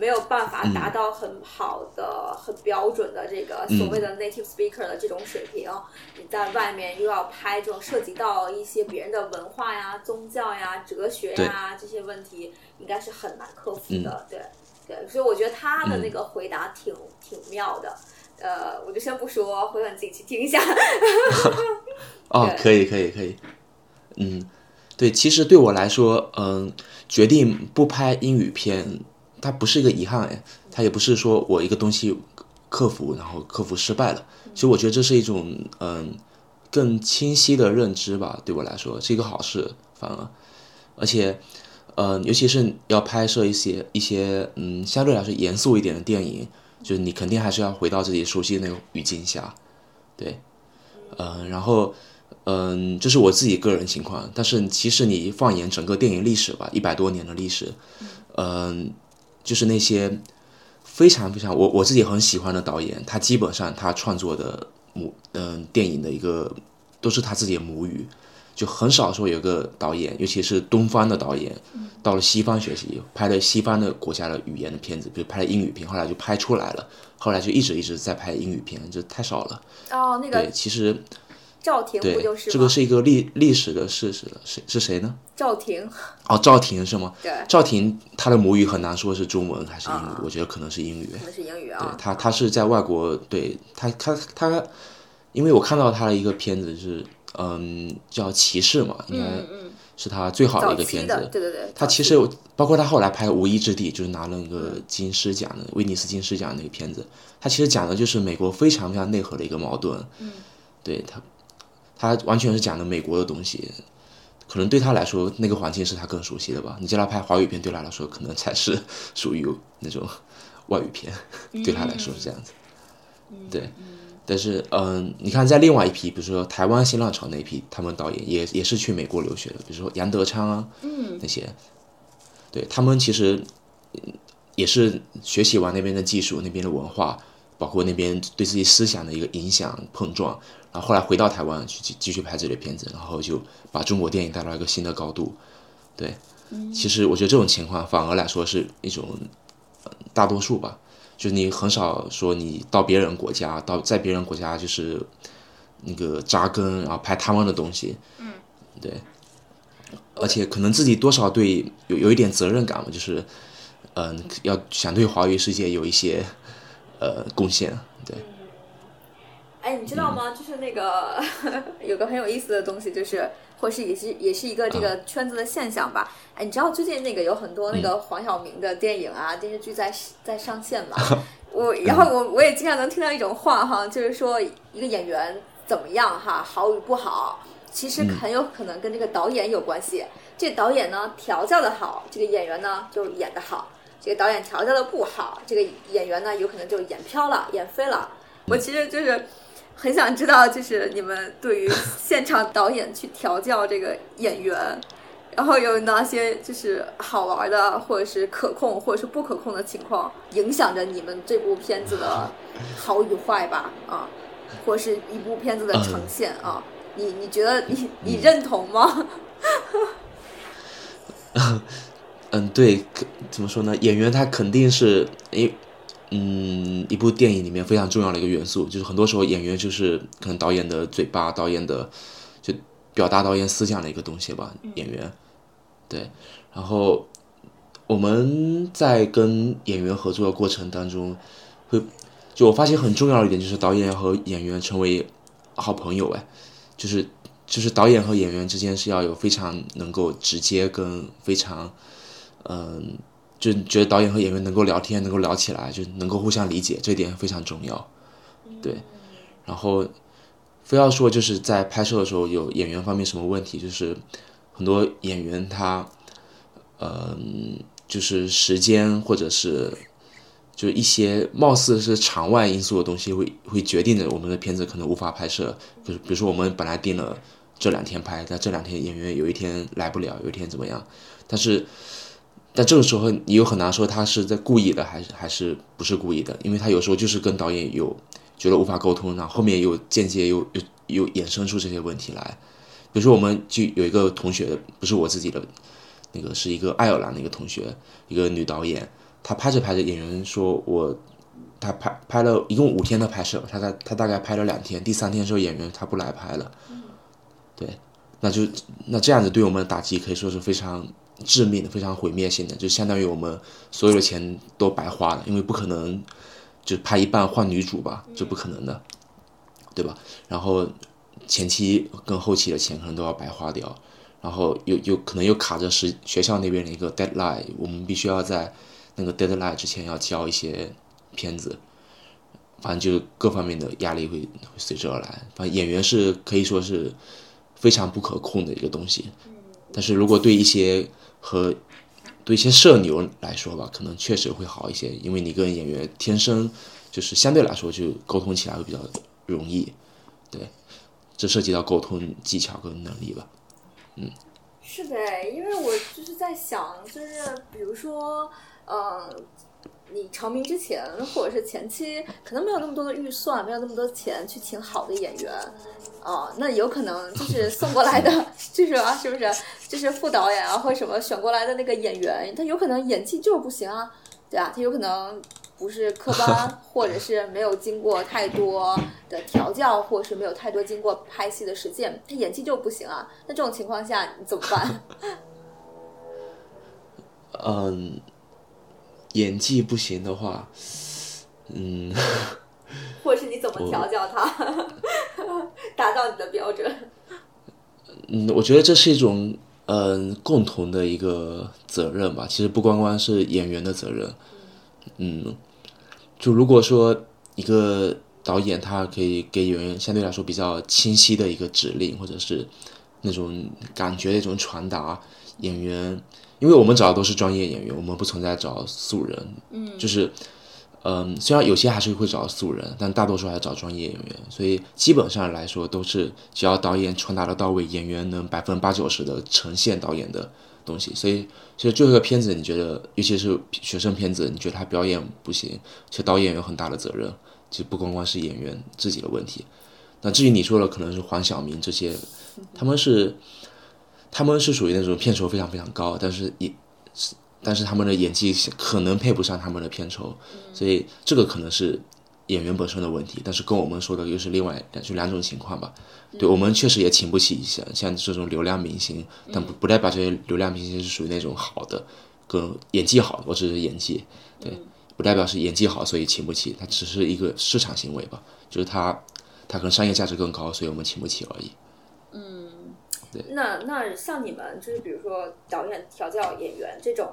没有办法达到很好的、很标准的这个所谓的 native speaker 的这种水平，你在外面又要拍这种涉及到一些别人的文化呀、宗教呀、哲学呀这些问题，应该是很难克服的。对，对，所以我觉得他的那个回答挺挺妙的。呃，我就先不说，回头你自己去听一下。哦，可以，可以，可以。嗯，对，其实对我来说，嗯，决定不拍英语片。它不是一个遗憾哎，它也不是说我一个东西克服，然后克服失败了。其实我觉得这是一种嗯更清晰的认知吧，对我来说是一个好事，反而，而且，呃，尤其是要拍摄一些一些嗯相对来说严肃一点的电影，就是你肯定还是要回到自己熟悉的那个语境下，对，嗯，然后嗯这是我自己个人情况，但是其实你放眼整个电影历史吧，一百多年的历史，嗯。就是那些非常非常我我自己很喜欢的导演，他基本上他创作的母嗯电影的一个都是他自己的母语，就很少说有个导演，尤其是东方的导演，到了西方学习，拍了西方的国家的语言的片子，比如拍了英语片，后来就拍出来了，后来就一直一直在拍英语片，就太少了。哦，那个对，其实。赵婷不就是这个是一个历历史的事实了，是是谁呢？赵婷。哦，赵婷是吗？对。赵婷她的母语很难说是中文还是英语，我觉得可能是英语。可能是英语啊。对，她她是在外国，对她她她，因为我看到她的一个片子是，嗯，叫《骑士》嘛，应该是她最好的一个片子。对对对。她其实包括她后来拍《无依之地》，就是拿了那个金狮奖的威尼斯金狮奖那个片子，她其实讲的就是美国非常非常内核的一个矛盾。嗯。对她。他完全是讲的美国的东西，可能对他来说那个环境是他更熟悉的吧。你叫他拍华语片，对他来说可能才是属于那种外语片，对他来说是这样子。对，但是嗯，你看在另外一批，比如说台湾新浪潮那一批，他们导演也也是去美国留学的，比如说杨德昌啊，那些，对他们其实也是学习完那边的技术、那边的文化，包括那边对自己思想的一个影响碰撞。然后后来回到台湾去继继续拍这类片子，然后就把中国电影带到一个新的高度。对，其实我觉得这种情况反而来说是一种大多数吧，就是你很少说你到别人国家，到在别人国家就是那个扎根，然后拍他们的东西。嗯，对，而且可能自己多少对有有一点责任感嘛，就是嗯，要想对华语世界有一些呃贡献，对。哎，你知道吗？就是那个 有个很有意思的东西，就是或是也是也是一个这个圈子的现象吧。哎，你知道最近那个有很多那个黄晓明的电影啊、电视剧在在上线嘛？我然后我我也经常能听到一种话哈，就是说一个演员怎么样哈，好与不好，其实很有可能跟这个导演有关系。这导演呢调教的好，这个演员呢就演的好；这个导演调教的不好，这个演员呢有可能就演飘了、演飞了。我其实就是。很想知道，就是你们对于现场导演去调教这个演员，然后有哪些就是好玩的，或者是可控，或者是不可控的情况，影响着你们这部片子的 好与坏吧？啊，或是一部片子的呈现啊？你你觉得你你认同吗？嗯，对，怎么说呢？演员他肯定是诶。嗯，一部电影里面非常重要的一个元素，就是很多时候演员就是可能导演的嘴巴，导演的就表达导演思想的一个东西吧。演员，对。然后我们在跟演员合作的过程当中，会就我发现很重要的一点就是导演要和演员成为好朋友。哎，就是就是导演和演员之间是要有非常能够直接跟非常嗯。就觉得导演和演员能够聊天，能够聊起来，就能够互相理解，这点非常重要。对，然后非要说就是在拍摄的时候有演员方面什么问题，就是很多演员他，嗯，就是时间或者是就一些貌似是场外因素的东西，会会决定着我们的片子可能无法拍摄。就是比如说我们本来定了这两天拍，但这两天演员有一天来不了，有一天怎么样？但是，但这个时候你又很难说他是在故意的，还是还是不是故意的，因为他有时候就是跟导演有觉得无法沟通，然后后面又间接又又又衍生出这些问题来。比如说，我们就有一个同学，不是我自己的，那个是一个爱尔兰的一个同学，一个女导演，她拍着拍着，演员说我。她拍拍了一共五天的拍摄，她在她大概拍了两天，第三天时候演员她不来拍了，对，那就那这样子对我们的打击可以说是非常致命的、非常毁灭性的，就相当于我们所有的钱都白花了，因为不可能就拍一半换女主吧，这不可能的，对吧？然后前期跟后期的钱可能都要白花掉，然后又又可能又卡着是学校那边的一个 deadline，我们必须要在那个 deadline 之前要交一些。片子，反正就是各方面的压力会会随之而来。反正演员是可以说是非常不可控的一个东西。但是如果对一些和对一些社牛来说吧，可能确实会好一些，因为你跟演员天生就是相对来说就沟通起来会比较容易。对，这涉及到沟通技巧跟能力吧。嗯，是的，因为我就是在想，就是比如说，嗯。你成名之前，或者是前期，可能没有那么多的预算，没有那么多钱去请好的演员，啊，那有可能就是送过来的，就是啊，是不是？就是副导演啊，或什么选过来的那个演员，他有可能演技就是不行啊，对啊，他有可能不是科班，或者是没有经过太多的调教，或者是没有太多经过拍戏的实践，他演技就不行啊。那这种情况下你怎么办？嗯。演技不行的话，嗯，或者是你怎么调教他，达到你的标准？嗯，我觉得这是一种嗯共同的一个责任吧。其实不光光是演员的责任，嗯，就如果说一个导演他可以给演员相对来说比较清晰的一个指令，或者是那种感觉的一种传达，演员。因为我们找的都是专业演员，我们不存在找素人，嗯，就是，嗯，虽然有些还是会找素人，但大多数还是找专业演员，所以基本上来说都是只要导演传达的到位，演员能百分之八九十的呈现导演的东西，所以其实最后一个片子，你觉得，尤其是学生片子，你觉得他表演不行，其实导演有很大的责任，其实不光光是演员自己的问题。那至于你说的可能是黄晓明这些，他们是。他们是属于那种片酬非常非常高，但是也，但是他们的演技可能配不上他们的片酬，所以这个可能是演员本身的问题。但是跟我们说的又是另外就两种情况吧。对我们确实也请不起像像这种流量明星，但不不代表这些流量明星是属于那种好的，跟演技好，我只是演技，对，不代表是演技好所以请不起，它只是一个市场行为吧，就是他他可能商业价值更高，所以我们请不起而已。那那像你们就是比如说导演调教演员这种，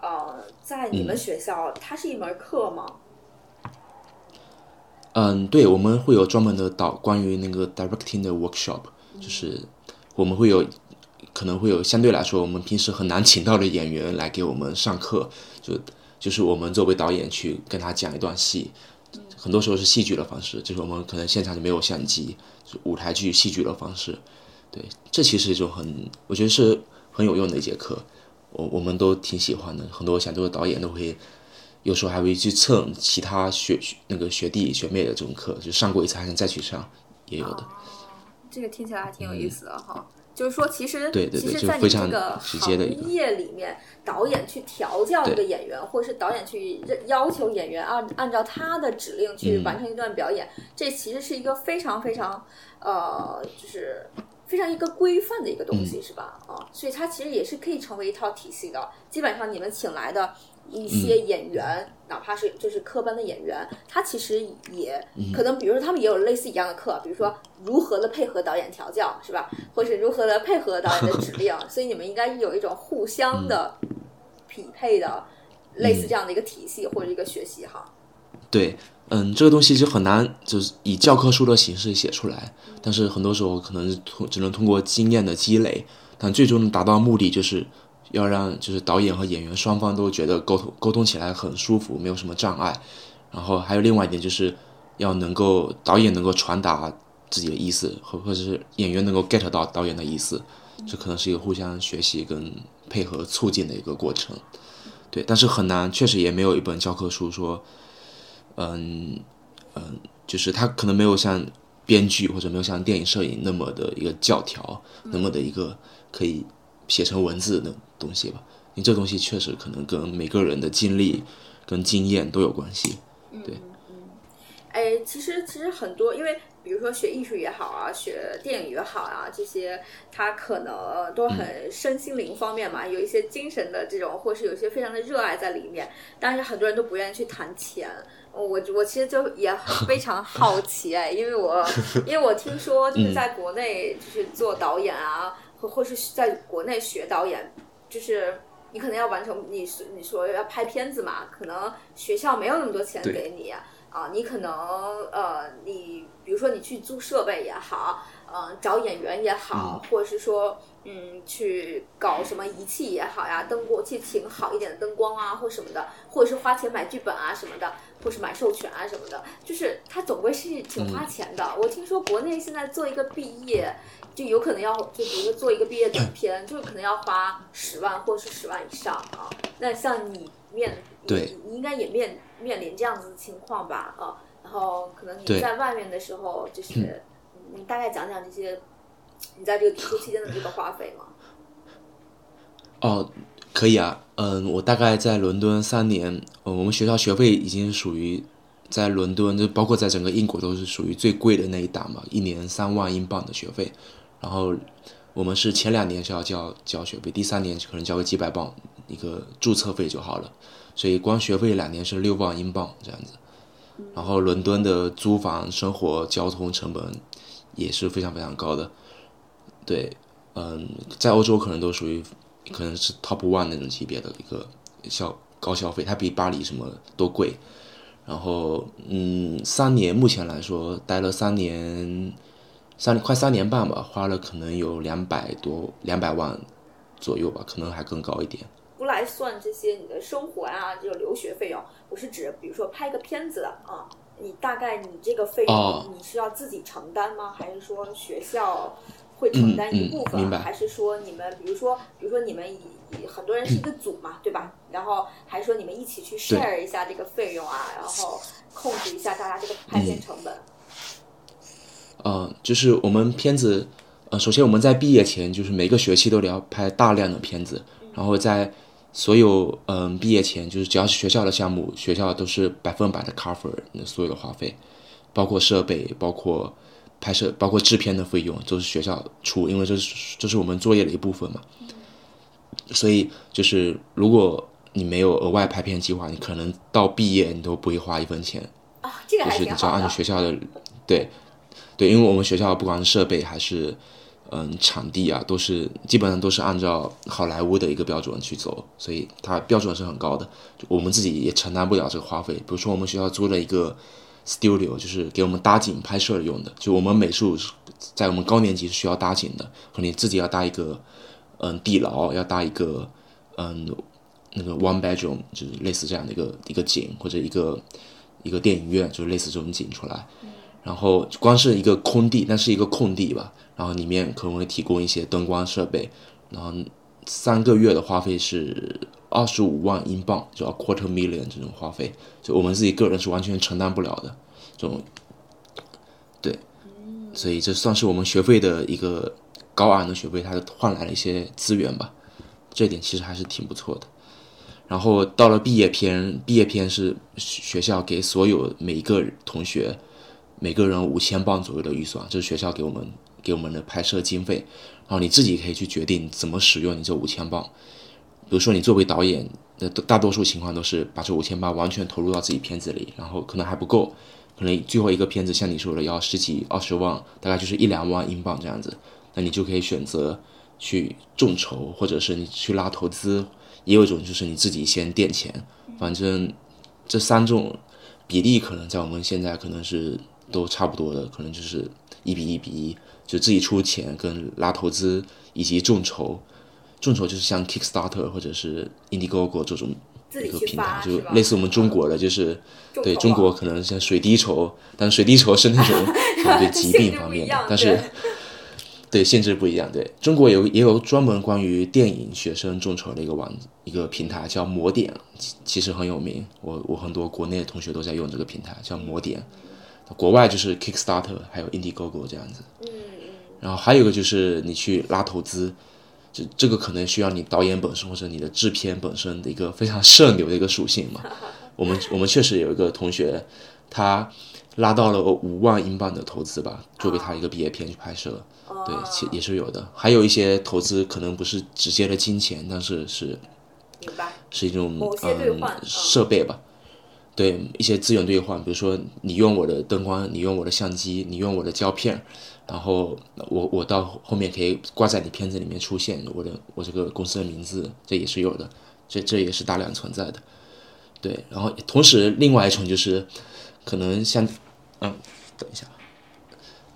呃，在你们学校它是一门课吗？嗯，对，我们会有专门的导关于那个 directing 的 workshop，就是我们会有可能会有相对来说我们平时很难请到的演员来给我们上课，就就是我们作为导演去跟他讲一段戏，很多时候是戏剧的方式，就是我们可能现场就没有相机，就舞台剧戏剧的方式。对，这其实一种很，我觉得是很有用的一节课，我我们都挺喜欢的。很多想做的导演都会，有时候还会去蹭其他学那个学弟学妹的这种课，就上过一次还想再去上，也有的。这个听起来还挺有意思的哈。就是说，其实对对对，就非常直接的业里面，导演去调教一个演员，或者是导演去要求演员按按照他的指令去完成一段表演，这其实是一个非常非常呃，就是。非常一个规范的一个东西是吧？啊，所以它其实也是可以成为一套体系的。基本上你们请来的一些演员，哪怕是就是科班的演员，他其实也可能，比如说他们也有类似一样的课，比如说如何的配合导演调教是吧？或是如何的配合导演的指令。所以你们应该有一种互相的匹配的类似这样的一个体系或者一个学习哈。对。嗯，这个东西就很难，就是以教科书的形式写出来。但是很多时候可能通，只能通过经验的积累。但最终达到目的，就是要让就是导演和演员双方都觉得沟通沟通起来很舒服，没有什么障碍。然后还有另外一点，就是要能够导演能够传达自己的意思，或或者是演员能够 get 到导演的意思，这可能是一个互相学习跟配合促进的一个过程。对，但是很难，确实也没有一本教科书说，嗯嗯，就是他可能没有像编剧或者没有像电影摄影那么的一个教条，那么的一个可以写成文字的东西吧。你这东西确实可能跟每个人的经历跟经验都有关系。对，哎，其实其实很多，因为比如说学艺术也好啊，学电影也好啊，这些他可能都很身心灵方面嘛，有一些精神的这种，或是有一些非常的热爱在里面。但是很多人都不愿意去谈钱。我我其实就也非常好奇哎，因为我 因为我听说就是在国内就是做导演啊，或或是在国内学导演，就是你可能要完成你你说要拍片子嘛，可能学校没有那么多钱给你啊，你可能呃你比如说你去租设备也好，嗯找演员也好，或者是说嗯去搞什么仪器也好呀，灯光去请好一点的灯光啊或什么的，或者是花钱买剧本啊什么的。或是买授权啊什么的，就是它总归是挺花钱的。我听说国内现在做一个毕业，就有可能要，就比如说做一个毕业短片，就是可能要花十万或是十万以上啊。那像你面，对，你应该也面面临这样子的情况吧？啊，然后可能你在外面的时候，就是你大概讲讲这些，你在这个读书期间的这个花费吗？哦。可以啊，嗯，我大概在伦敦三年，呃，我们学校学费已经属于在伦敦，就包括在整个英国都是属于最贵的那一档嘛，一年三万英镑的学费。然后我们是前两年是要交交学费，第三年可能交个几百镑一个注册费就好了。所以光学费两年是六万英镑这样子。然后伦敦的租房、生活、交通成本也是非常非常高的。对，嗯，在欧洲可能都属于。可能是 top one 那种级别的一个消高消费，它比巴黎什么都贵。然后，嗯，三年目前来说，待了三年，三快三年半吧，花了可能有两百多两百万左右吧，可能还更高一点。不来算这些你的生活啊，这个留学费用，我是指，比如说拍个片子啊，你大概你这个费用你是要自己承担吗？还是说学校？会承担一部分，还是说你们，比如说，比如说你们以很多人是一个组嘛，对吧？然后还是说你们一起去 share 一下这个费用啊，然后控制一下大家这个拍片成本。嗯，就是我们片子，呃，首先我们在毕业前，就是每个学期都得要拍大量的片子，然后在所有嗯毕业前，就是只要是学校的项目，学校都是百分百的 cover 那所有的花费，包括设备，包括。拍摄包括制片的费用都是学校出，因为这是这是我们作业的一部分嘛。所以就是如果你没有额外拍片计划，你可能到毕业你都不会花一分钱。啊，这个就是你只要按照学校的，对对，因为我们学校不管是设备还是嗯场地啊，都是基本上都是按照好莱坞的一个标准去走，所以它标准是很高的，我们自己也承担不了这个花费。比如说我们学校租了一个。Studio 就是给我们搭景拍摄用的，就我们美术在我们高年级是需要搭景的，可能你自己要搭一个，嗯，地牢，要搭一个，嗯，那个 one bedroom，就是类似这样的一个一个景，或者一个一个电影院，就是类似这种景出来。然后光是一个空地，那是一个空地吧，然后里面可能会提供一些灯光设备，然后三个月的花费是。二十五万英镑，就要 quarter million 这种花费，就我们自己个人是完全承担不了的，这种，对，所以这算是我们学费的一个高昂的学费，它换来了一些资源吧，这点其实还是挺不错的。然后到了毕业篇，毕业篇是学校给所有每一个同学每个人五千镑左右的预算，这是学校给我们给我们的拍摄经费，然后你自己可以去决定怎么使用你这五千镑。比如说，你作为导演，那大多数情况都是把这五千八完全投入到自己片子里，然后可能还不够，可能最后一个片子像你说的要十几二十万，大概就是一两万英镑这样子，那你就可以选择去众筹，或者是你去拉投资，也有一种就是你自己先垫钱，反正这三种比例可能在我们现在可能是都差不多的，可能就是一比一比一，就自己出钱跟拉投资以及众筹。众筹就是像 Kickstarter 或者是 Indiegogo 这种一个平台，就类似我们中国的，就是对中国可能像水滴筹，但水滴筹是那种 可能对疾病方面的但是对 对性质不一样。对中国有也有专门关于电影学生众筹的一个网一个平台叫魔点，其其实很有名，我我很多国内的同学都在用这个平台，叫魔点。国外就是 Kickstarter，还有 Indiegogo 这样子。嗯然后还有一个就是你去拉投资，这这个可能需要你导演本身或者你的制片本身的一个非常社牛的一个属性嘛。我们我们确实有一个同学，他拉到了五万英镑的投资吧，作为他一个毕业片去拍摄。对，其也是有的。还有一些投资可能不是直接的金钱，但是是。是一种嗯设备吧。对一些资源兑换，比如说你用我的灯光，你用我的相机，你用我的胶片，然后我我到后面可以挂在你片子里面出现我的我这个公司的名字，这也是有的，这这也是大量存在的。对，然后同时另外一种就是可能像嗯，等一下，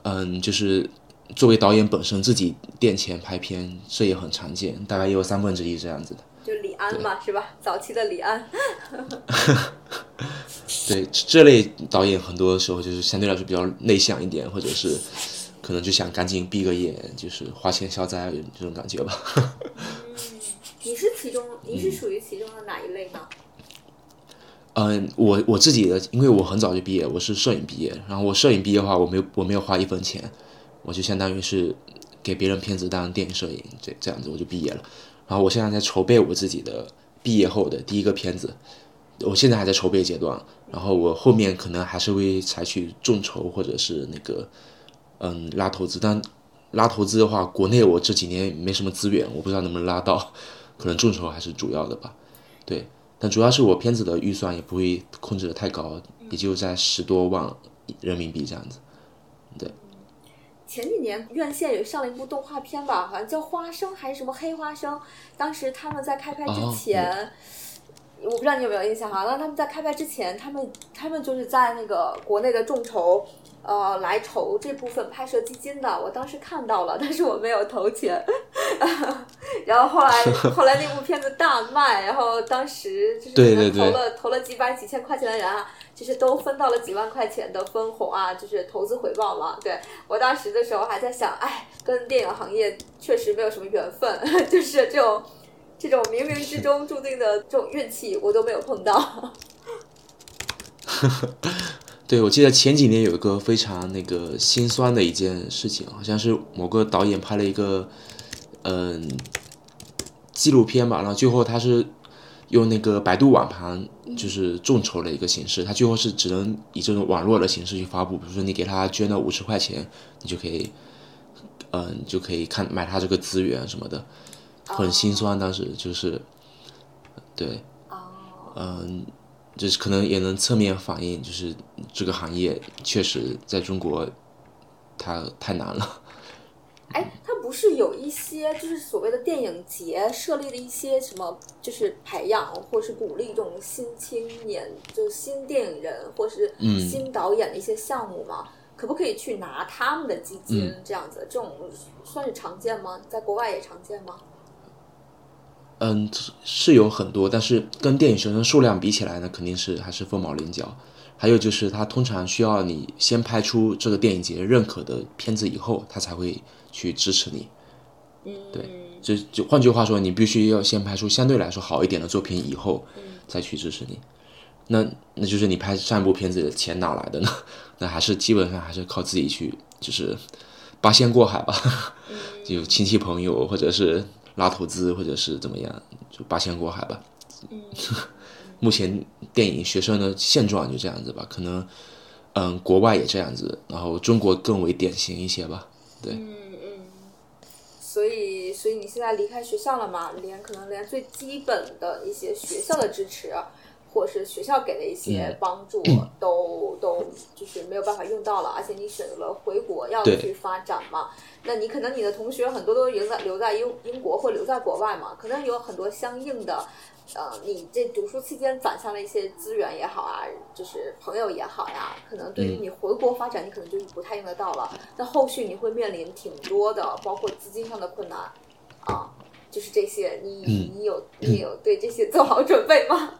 嗯，就是作为导演本身自己垫钱拍片，这也很常见，大概也有三分之一这样子的。就李安嘛，是吧？早期的李安，对这这类导演，很多时候就是相对来说比较内向一点，或者是可能就想赶紧闭个眼，就是花钱消灾这种感觉吧。你是其中，你是属于其中的哪一类呢？嗯，我我自己的，因为我很早就毕业，我是摄影毕业，然后我摄影毕业的话，我没有我没有花一分钱，我就相当于是给别人片子当电影摄影，这这样子我就毕业了。然后我现在在筹备我自己的毕业后的第一个片子，我现在还在筹备阶段，然后我后面可能还是会采取众筹或者是那个嗯拉投资，但拉投资的话，国内我这几年没什么资源，我不知道能不能拉到，可能众筹还是主要的吧，对。但主要是我片子的预算也不会控制的太高，也就在十多万人民币这样子。对前几年院线有上了一部动画片吧，好像叫《花生》还是什么黑花生。当时他们在开拍之前，我不知道你有没有印象哈。那他们在开拍之前，他们他们就是在那个国内的众筹，呃，来筹这部分拍摄基金的。我当时看到了，但是我没有投钱。然后后来 后来那部片子大卖，然后当时就是可能对对对投了投了几百几千块钱的人啊。就是都分到了几万块钱的分红啊，就是投资回报嘛。对我当时的时候还在想，哎，跟电影行业确实没有什么缘分，就是这种这种冥冥之中注定的这种运气，我都没有碰到。对，我记得前几年有一个非常那个心酸的一件事情，好像是某个导演拍了一个嗯纪录片吧，然后最后他是用那个百度网盘就是众筹的一个形式，他最后是只能以这种网络的形式去发布，比如说你给他捐了五十块钱，你就可以嗯就可以看买他这个资源什么的，很心酸，当时就是对。嗯，就是可能也能侧面反映，就是这个行业确实在中国，它太难了。哎，它不是有一些就是所谓的电影节设立的一些什么，就是培养或是鼓励这种新青年，就新电影人或是新导演的一些项目吗？可不可以去拿他们的基金这样子？这种算是常见吗？在国外也常见吗？嗯，是有很多，但是跟电影学生数量比起来呢，肯定是还是凤毛麟角。还有就是，他通常需要你先拍出这个电影节认可的片子以后，他才会去支持你。嗯，对，就就换句话说，你必须要先拍出相对来说好一点的作品以后，再去支持你。那那就是你拍上一部片子的钱哪来的呢？那还是基本上还是靠自己去，就是八仙过海吧，就亲戚朋友或者是拉投资或者是怎么样，就八仙过海吧。目前电影学生的现状就这样子吧，可能嗯国外也这样子，然后中国更为典型一些吧。对，嗯嗯。所以，所以你现在离开学校了嘛？连可能连最基本的一些学校的支持，或者是学校给的一些帮助，都都就是没有办法用到了。而且你选择了回国要去发展嘛，那你可能你的同学很多都留在留在英英国或留在国外嘛，可能有很多相应的。呃，你这读书期间攒下了一些资源也好啊，就是朋友也好呀，可能对于你回国发展，你可能就是不太用得到了。那后续你会面临挺多的，包括资金上的困难啊。就是这些，你你有你有对这些做好准备吗？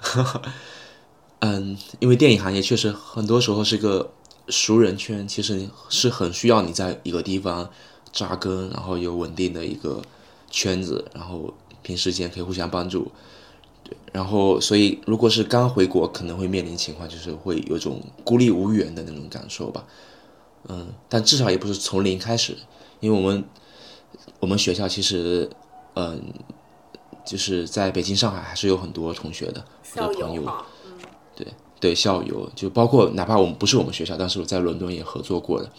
嗯，因为电影行业确实很多时候是个熟人圈，其实是很需要你在一个地方扎根，然后有稳定的一个圈子，然后平时间可以互相帮助。对，然后所以如果是刚回国，可能会面临情况就是会有种孤立无援的那种感受吧。嗯，但至少也不是从零开始，因为我们我们学校其实嗯，就是在北京、上海还是有很多同学的，校朋友。对对，校友就包括哪怕我们不是我们学校，但是我在伦敦也合作过的。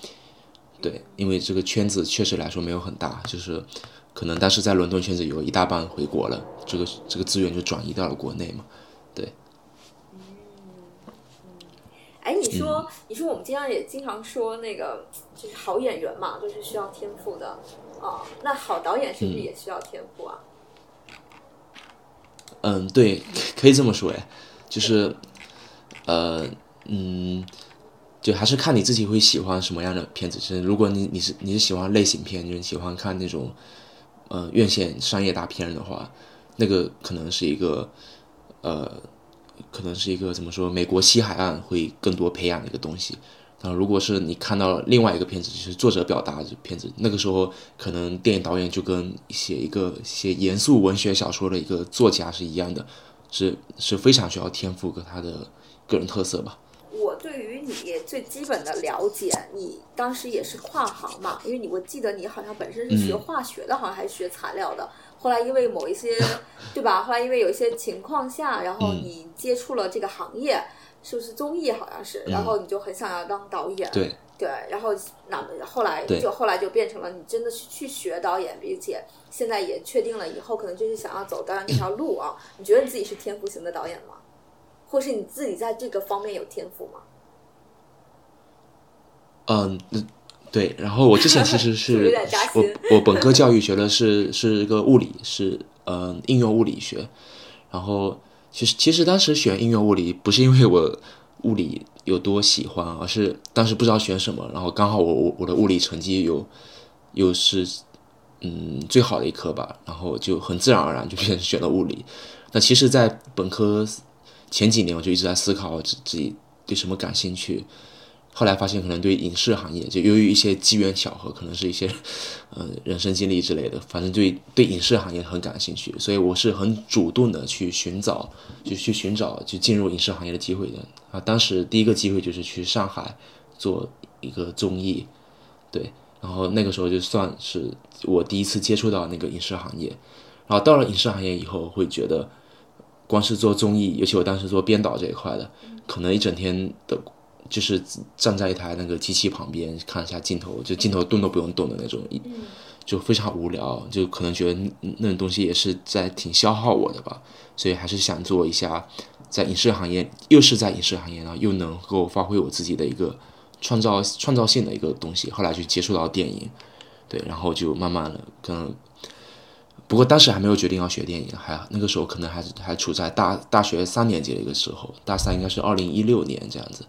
对，因为这个圈子确实来说没有很大，就是可能但是在伦敦圈子有一大半回国了，这个这个资源就转移到了国内嘛。对。哎，你说你说我们经常也经常说那个就是好演员嘛，都是需要天赋的啊。那好导演是不是也需要天赋啊？嗯，嗯对，可以这么说哎，就是。呃，嗯，就还是看你自己会喜欢什么样的片子。就是如果你你是你是喜欢类型片，就是喜欢看那种，呃，院线商业大片的话，那个可能是一个，呃，可能是一个怎么说，美国西海岸会更多培养的一个东西。然后，如果是你看到另外一个片子，就是作者表达的片子，那个时候可能电影导演就跟写一个写严肃文学小说的一个作家是一样的，是是非常需要天赋和他的。个人特色吧。我对于你最基本的了解，你当时也是跨行嘛？因为你我记得你好像本身是学化学的，好像还是学材料的。后来因为某一些，对吧？后来因为有一些情况下，然后你接触了这个行业，是不是综艺？好像是，然后你就很想要当导演。对对，然后那后来就后来就变成了你真的是去学导演，并且现在也确定了以后可能就是想要走导演这条路啊。你觉得你自己是天赋型的导演吗？或是你自己在这个方面有天赋吗？嗯，对。然后我之前其实 是我我本科教育学的是是一个物理，是嗯应用物理学。然后其实其实当时选音乐物理不是因为我物理有多喜欢，而是当时不知道选什么。然后刚好我我我的物理成绩有又是嗯最好的一科吧，然后就很自然而然就变成选了物理。那其实，在本科。前几年我就一直在思考自自己对什么感兴趣，后来发现可能对影视行业，就由于一些机缘巧合，可能是一些，呃，人生经历之类的，反正对对影视行业很感兴趣，所以我是很主动的去寻找，就去寻找就进入影视行业的机会的啊。当时第一个机会就是去上海做一个综艺，对，然后那个时候就算是我第一次接触到那个影视行业，然后到了影视行业以后会觉得。光是做综艺，尤其我当时做编导这一块的，可能一整天的，就是站在一台那个机器旁边看一下镜头，就镜头动都不用动的那种，就非常无聊，就可能觉得那种东西也是在挺消耗我的吧，所以还是想做一下在影视行业，又是在影视行业，呢又能够发挥我自己的一个创造创造性的一个东西。后来就接触到电影，对，然后就慢慢的跟。不过当时还没有决定要学电影，还那个时候可能还是还处在大大学三年级的一个时候，大三应该是二零一六年这样子。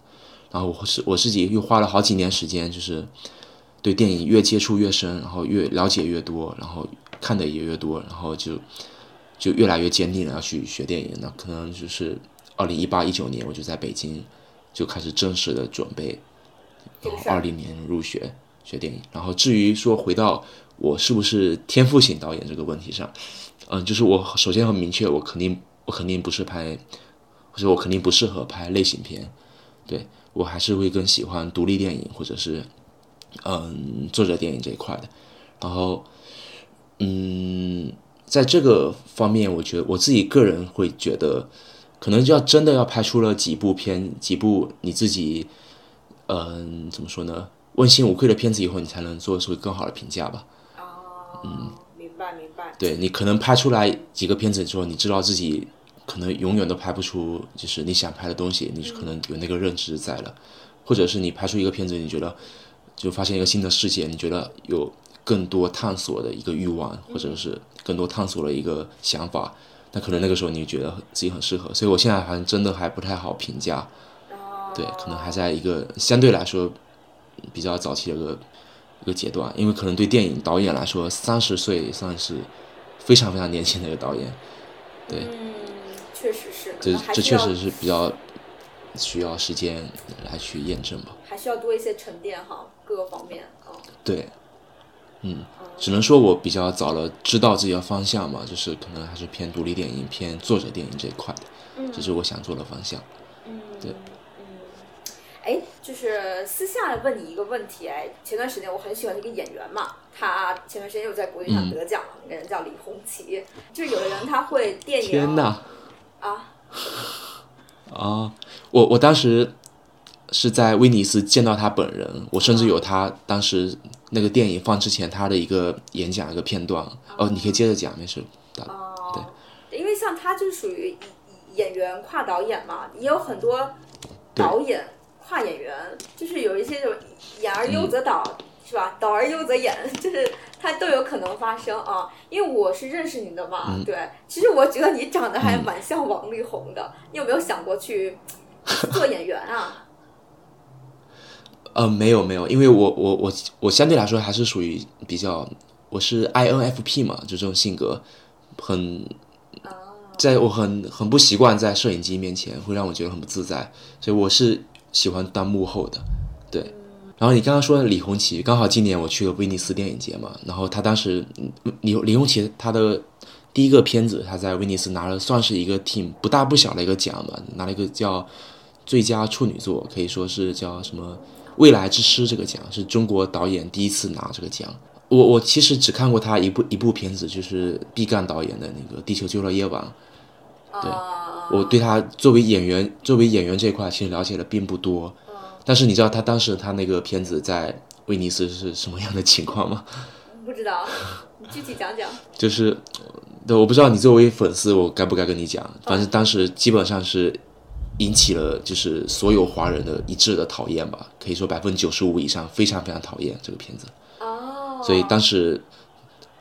然后我是我自己又花了好几年时间，就是对电影越接触越深，然后越了解越多，然后看的也越多，然后就就越来越坚定了要去学电影。那可能就是二零一八一九年我就在北京就开始正式的准备，然后二零年入学学电影。然后至于说回到。我是不是天赋型导演这个问题上，嗯，就是我首先很明确，我肯定我肯定不是拍，或者我肯定不适合拍类型片，对我还是会更喜欢独立电影或者是嗯作者电影这一块的。然后嗯，在这个方面，我觉得我自己个人会觉得，可能就要真的要拍出了几部片，几部你自己嗯怎么说呢，问心无愧的片子以后，你才能做出更好的评价吧。嗯，明白明白。对你可能拍出来几个片子之后，你知道自己可能永远都拍不出就是你想拍的东西，你可能有那个认知在了，或者是你拍出一个片子，你觉得就发现一个新的世界，你觉得有更多探索的一个欲望，或者是更多探索的一个想法，那可能那个时候你觉得自己很适合。所以我现在好像真的还不太好评价，对，可能还在一个相对来说比较早期的一个。一个阶段，因为可能对电影导演来说，三十岁算是非常非常年轻的一个导演。对，嗯，确实是，这这确实是比较需要时间来去验证吧。还需要多一些沉淀哈，各个方面啊。对，嗯，只能说我比较早了知道自己的方向嘛，就是可能还是偏独立电影、偏作者电影这一块的，嗯这是我想做的方向。嗯，对嗯，哎，就是私下问你一个问题，哎，前段时间我很喜欢的一个演员嘛，他前段时间又在国际上嗯得奖了，那个人叫李红旗，就是有的人他会电影天呐！啊，啊，我我当时是在威尼斯见到他本人，我甚至有他当时那个电影放之前他的一个演讲一个片段。哦，你可以接着讲，没事。打哦，因为像他就是属于演员跨导演嘛，也有很多导演跨演员，就是有一些这种演而优则导，是吧？导而优则演，就是它都有可能发生啊。因为我是认识你的嘛，对，其实我觉得你长得还蛮像王力宏的，你有没有想过去 做演员啊？呃，没有没有，因为我我我我相对来说还是属于比较，我是 INFP 嘛，就这种性格，很，在我很很不习惯在摄影机面前，会让我觉得很不自在，所以我是喜欢当幕后的，对。然后你刚刚说的李红旗，刚好今年我去了威尼斯电影节嘛，然后他当时嗯李李红旗他的第一个片子，他在威尼斯拿了算是一个挺不大不小的一个奖吧，拿了一个叫最佳处女作，可以说是叫什么未来之诗这个奖，是中国导演第一次拿这个奖。我我其实只看过他一部一部片子，就是毕赣导演的那个《地球救了夜晚》。对，我对他作为演员，作为演员这一块其实了解的并不多。但是你知道他当时他那个片子在威尼斯是什么样的情况吗？不知道，你具体讲讲。就是，对，我不知道你作为粉丝，我该不该跟你讲？反正当时基本上是引起了就是所有华人的一致的讨厌吧，可以说百分之九十五以上非常非常讨厌这个片子。哦，所以当时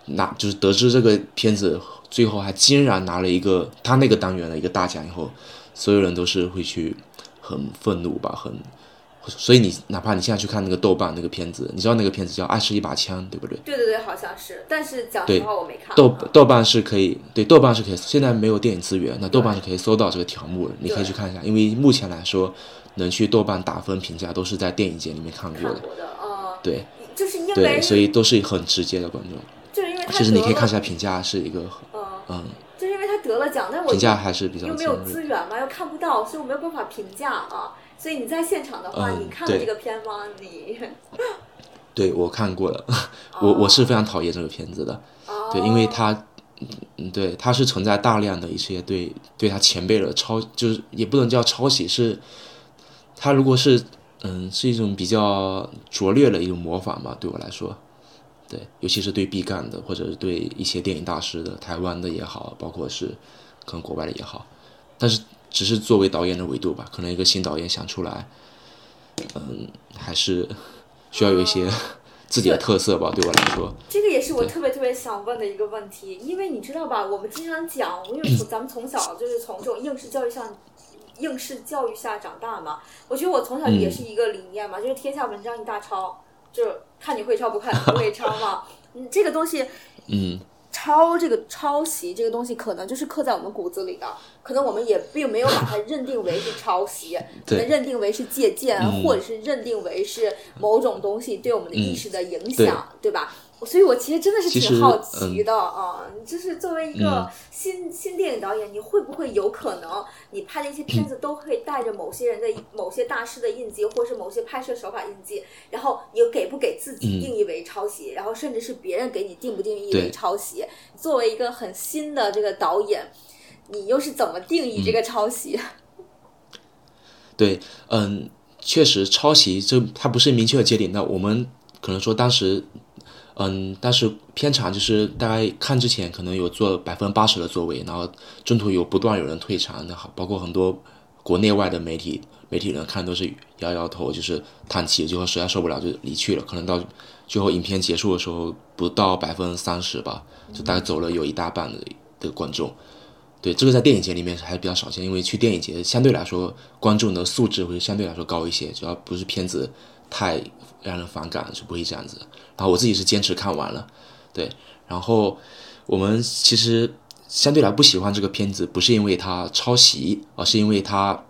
拿就是得知这个片子最后还竟然拿了一个他那个单元的一个大奖以后，所有人都是会去很愤怒吧，很。所以你哪怕你现在去看那个豆瓣那个片子，你知道那个片子叫《爱是一把枪》，对不对？对对对，好像是，但是讲实话我没看。豆豆瓣是可以，对豆瓣是可以，现在没有电影资源，那豆瓣是可以搜到这个条目的，你可以去看一下。因为目前来说，能去豆瓣打分评价都是在电影节里面看过的，的，嗯，对就是因为对，所以都是很直接的观众。就是因为其实你可以看一下，评价，是一个嗯，嗯，就是因为他得了奖，但我评价还是比较又没有。资源嘛，又看不到，所以我没有办法评价啊。所以你在现场的话，嗯你看了这个片吗？你 对我看过了，我我是非常讨厌这个片子的，哦，对，因为它，嗯，对，它是存在大量的一些对对他前辈的抄，就是也不能叫抄袭，是，它如果是嗯是一种比较拙劣的一种模仿吧，对我来说，对，尤其是对毕赣的，或者是对一些电影大师的，台湾的也好，包括是可能国外的也好，但是只是作为导演的维度吧，可能一个新导演想出来，嗯，还是需要有一些 自己的特色吧，对我来说。这个也是我特别特别想问的一个问题，因为你知道吧，我们经常讲，因为从 咱们从小就是从这种应试教育上。应试教育下长大嘛，我觉得我从小也是一个理念嘛，就是天下文章一大抄，就是看你会抄不看不会抄嘛。嗯，这个东西嗯，抄这个抄袭这个东西，可能就是刻在我们骨子里的，可能我们也并没有把它认定为是抄袭，可能认定为是借鉴，嗯。或者是认定为是某种东西对我们的意识的影对。响，对吧？所以我其实真的是挺好奇的啊，就是作为一个新新电影导演，你会不会有可能你拍的一些片子都会带着某些人的某些大师的印记，或是某些拍摄手法印记，然后你又给不给自己定义为抄袭，然后甚至是别人给你定不定义为抄袭？作为一个很新的这个导演，你又是怎么定义这个抄袭？对，嗯，确实抄袭这它不是明确的界定。那我们可能说当时，嗯，但是片场就是大概看之前可能有做百分之八十的座位，然后中途有不断有人退场，那好，包括很多国内外的媒体媒体人看都是摇摇头，就是叹气，最后实在受不了就离去了。可能到最后影片结束的时候，不到百分之三十吧，就大概走了有一大半的的观众。对，这个在电影节里面还是比较少见，因为去电影节相对来说观众的素质会相对来说高一些，只要不是片子太让人反感是不会这样子。然后我自己是坚持看完了，对，然后我们其实相对来不喜欢这个片子，不是因为它抄袭，而是因为它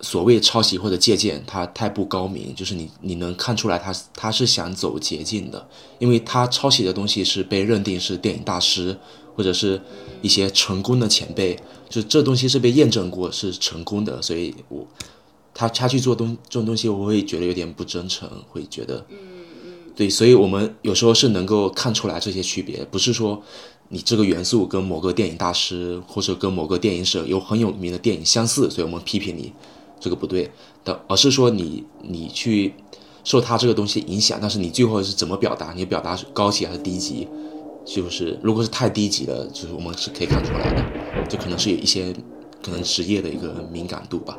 所谓抄袭或者借鉴，它太不高明。就是你你能看出来，他他是想走捷径的，因为他抄袭的东西是被认定是电影大师或者是一些成功的前辈，就这东西是被验证过是成功的，所以我他他去做东这种东西，我会觉得有点不真诚，会觉得。对，所以我们有时候是能够看出来这些区别，不是说你这个元素跟某个电影大师或者跟某个电影社有很有名的电影相似，所以我们批评你这个不对的，而是说你你去受他这个东西影响，但是你最后是怎么表达？你表达是高级还是低级？就是如果是太低级了，就是我们是可以看出来的，就可能是有一些可能职业的一个敏感度吧。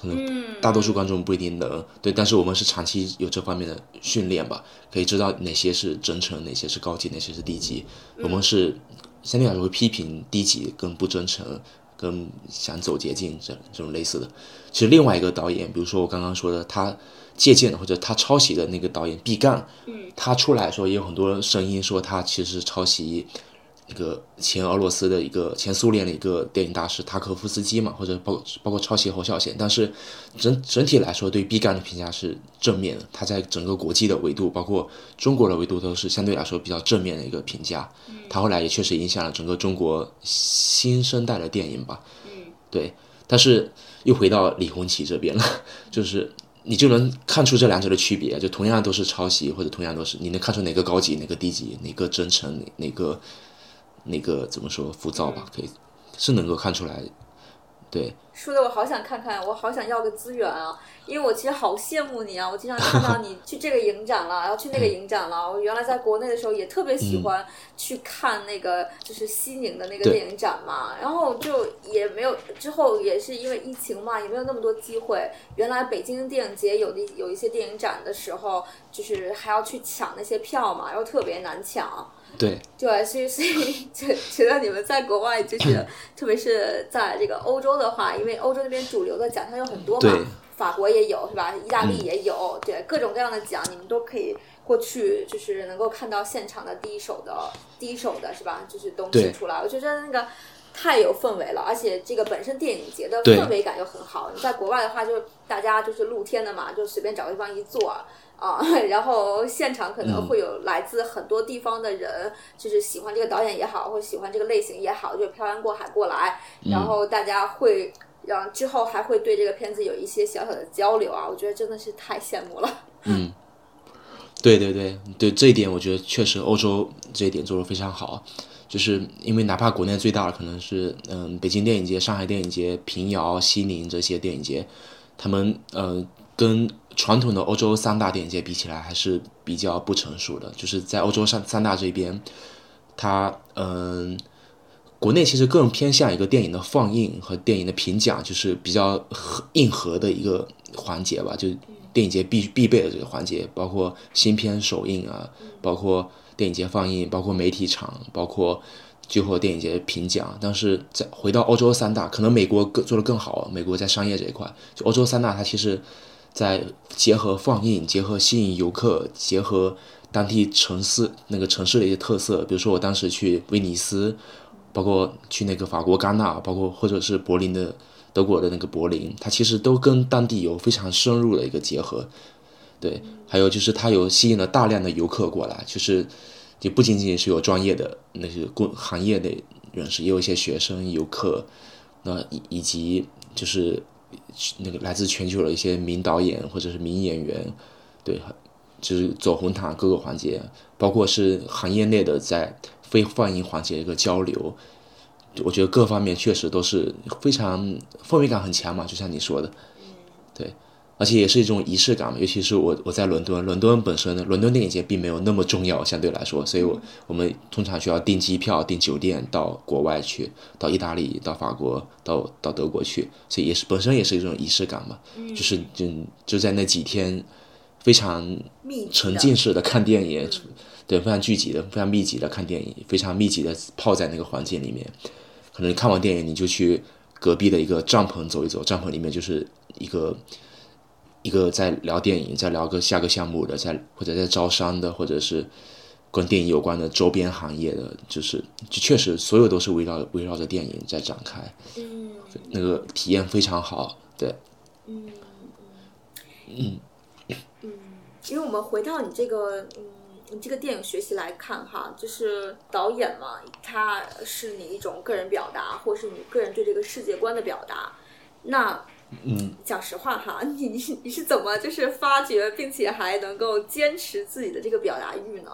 可能大多数观众不一定能对，但是我们是长期有这方面的训练吧，可以知道哪些是真诚，哪些是高级，哪些是低级。我们是相对来说会批评低级跟不真诚，跟想走捷径这这种类似的。其实另外一个导演，比如说我刚刚说的，他借鉴或者他抄袭的那个导演毕赣，他出来说也有很多声音说他其实抄袭。一个前俄罗斯的一个前苏联的一个电影大师塔可夫斯基嘛，或者包包括抄袭侯孝贤，但是整整体来说，对毕赣的评价是正面的。他在整个国际的维度，包括中国的维度，都是相对来说比较正面的一个评价。他后来也确实影响了整个中国新生代的电影吧。对。但是又回到李红旗这边了，就是你就能看出这两者的区别，就同样都是抄袭，或者同样都是你能看出哪个高级，哪个低级，哪个真诚，哪哪个。那个怎么说浮躁吧，可以是能够看出来，对。说的我好想看看，我好想要个资源啊！因为我其实好羡慕你啊！我经常看到你去这个影展了，然后去那个影展了。我原来在国内的时候也特别喜欢去看那个就是西宁的那个电影展嘛，然后就也没有之后也是因为疫情嘛，也没有那么多机会。原来北京电影节有的有一些电影展的时候，就是还要去抢那些票嘛，然后特别难抢。对对，所以所以觉觉得你们在国外就是，特别是在这个欧洲的话，因为欧洲那边主流的奖项有很多嘛，法国也有是吧？意大利也有，对各种各样的奖，你们都可以过去，就是能够看到现场的第一手的第一手的是吧？就是东西出来，我觉得那个太有氛围了，而且这个本身电影节的氛围感又很好。你在国外的话，就大家就是露天的嘛，就随便找个地方一坐。啊，然后现场可能会有来自很多地方的人，就是喜欢这个导演也好，或者喜欢这个类型也好，就漂洋过海过来，然后大家会让之后还会对这个片子有一些小小的交流啊，我觉得真的是太羡慕了。嗯，对对对对，这一点我觉得确实欧洲这一点做的非常好，就是因为哪怕国内最大的可能是嗯北京电影节、上海电影节、平遥、西宁这些电影节，他们呃。跟传统的欧洲三大电影节比起来，还是比较不成熟的。就是在欧洲三三大这边，它嗯，国内其实更偏向一个电影的放映和电影的评奖，就是比较硬核的一个环节吧。就电影节必必备的这个环节，包括新片首映啊，包括电影节放映，包括媒体场，包括最后电影节评奖。但是在回到欧洲三大，可能美国更做的更好。美国在商业这一块，就欧洲三大，它其实。在结合放映，结合吸引游客，结合当地城市那个城市的一些特色，比如说我当时去威尼斯，包括去那个法国戛纳，包括或者是柏林的德国的那个柏林，它其实都跟当地有非常深入的一个结合。对，还有就是它有吸引了大量的游客过来，就是就不仅仅是有专业的那些工行业的人士，也有一些学生游客，那以以及就是。那个来自全球的一些名导演或者是名演员，对，就是走红毯各个环节，包括是行业内的在非放映环节一个交流，我觉得各方面确实都是非常氛围感很强嘛，就像你说的，对。而且也是一种仪式感嘛，尤其是我我在伦敦，伦敦本身，伦敦电影节并没有那么重要，相对来说，所以我我们通常需要订机票、订酒店到国外去，到意大利、到法国、到到德国去，所以也是本身也是一种仪式感嘛，就是就就在那几天非常沉浸式的看电影，对，非常聚集的、非常密集的看电影，非常密集的泡在那个环境里面，可能看完电影你就去隔壁的一个帐篷走一走，帐篷里面就是一个。一个在聊电影，在聊个下个项目的，在或者在招商的，或者是跟电影有关的周边行业的，就是就确实所有都是围绕围绕着电影在展开，嗯那个体验非常好。对，嗯嗯嗯，因为我们回到你这个嗯。你这个电影学习来看哈，就是导演嘛，他是你一种个人表达，或是你个人对这个世界观的表达。那，嗯，讲实话哈，你你你是怎么就是发掘并且还能够坚持自己的这个表达欲呢？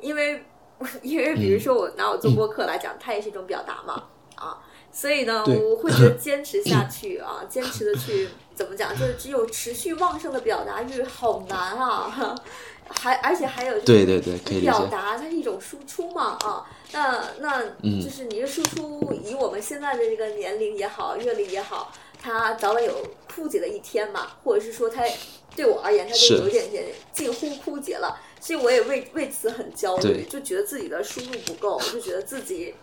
因为 因为比如说我拿我做播客来讲，它也是一种表达嘛，啊，所以呢，我会觉得坚持下去啊，坚持的去 怎么讲，就是只有持续旺盛的表达欲好难啊。还而且还有对对对，可以表达，它是一种输出嘛啊，那那嗯就是你的输出，以我们现在的这个年龄也好，阅历也好，它早晚有枯竭的一天嘛，或者是说他对我而言，他就有点点近乎枯竭了，所以我也为为此很焦虑，就觉得自己的输入不够，就觉得自己。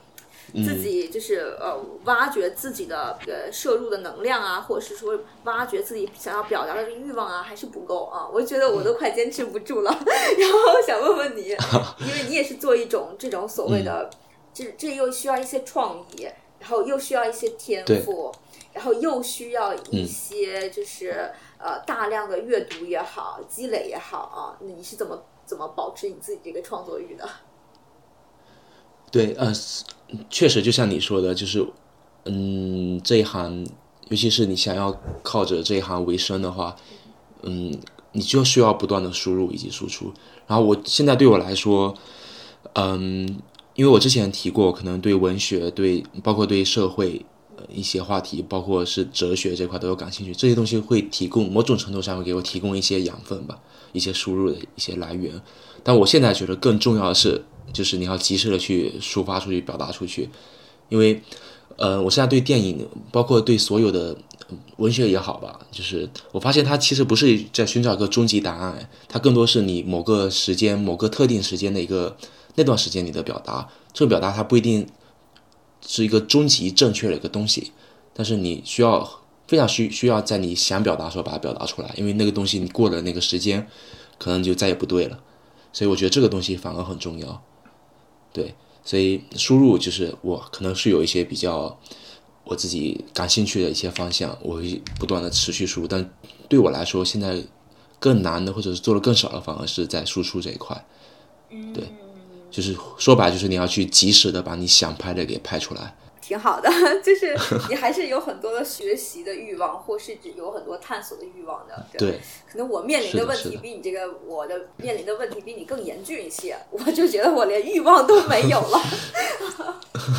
自己就是呃，挖掘自己的呃摄入的能量啊，或者是说挖掘自己想要表达的欲望啊，还是不够啊。我觉得我都快坚持不住了。然后想问问你，因为你也是做一种这种所谓的，这这又需要一些创意，然后又需要一些天赋，然后又需要一些就是呃大量的阅读也好，积累也好啊。你是怎么怎么保持你自己这个创作欲的？对，呃，确实就像你说的，就是，嗯，这一行，尤其是你想要靠着这一行为生的话，嗯，你就需要不断的输入以及输出。然后我现在对我来说，嗯，因为我之前提过，可能对文学、对包括对社会呃一些话题，包括是哲学这块都有感兴趣，这些东西会提供某种程度上会给我提供一些养分吧，一些输入的一些来源。但我现在觉得更重要的是。就是你要及时的去抒发出去、表达出去，因为，呃，我现在对电影，包括对所有的文学也好吧，就是我发现它其实不是在寻找一个终极答案，它更多是你某个时间、某个特定时间的一个那段时间你的表达。这个表达它不一定是一个终极正确的一个东西，但是你需要非常需需要在你想表达的时候把它表达出来，因为那个东西你过了那个时间，可能就再也不对了。所以我觉得这个东西反而很重要。对，所以输入就是我可能是有一些比较我自己感兴趣的一些方向，我会不断的持续输入。但对我来说，现在更难的或者是做的更少的，反而是在输出这一块。对，就是说白就是你要去及时的把你想拍的给拍出来。挺好的，就是你还是有很多的学习的欲望，或是有很多探索的欲望的。对，可能我面临的问题比你这个我的面临的问题比你更严峻一些，我就觉得我连欲望都没有了。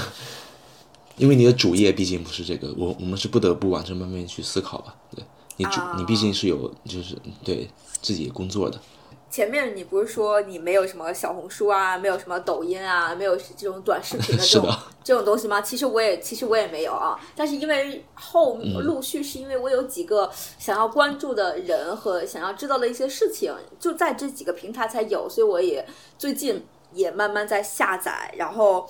因为你的主业毕竟不是这个，我我们是不得不往这方面去思考吧。对你主，你毕竟是有就是对自己工作的。前面你不是说你没有什么小红书啊，没有什么抖音啊，没有这种短视频的 这种这种东西吗？其实我也其实我也没有啊，但是因为后陆续是因为我有几个想要关注的人和想要知道的一些事情，就在这几个平台才有，所以我也最近也慢慢在下载。然后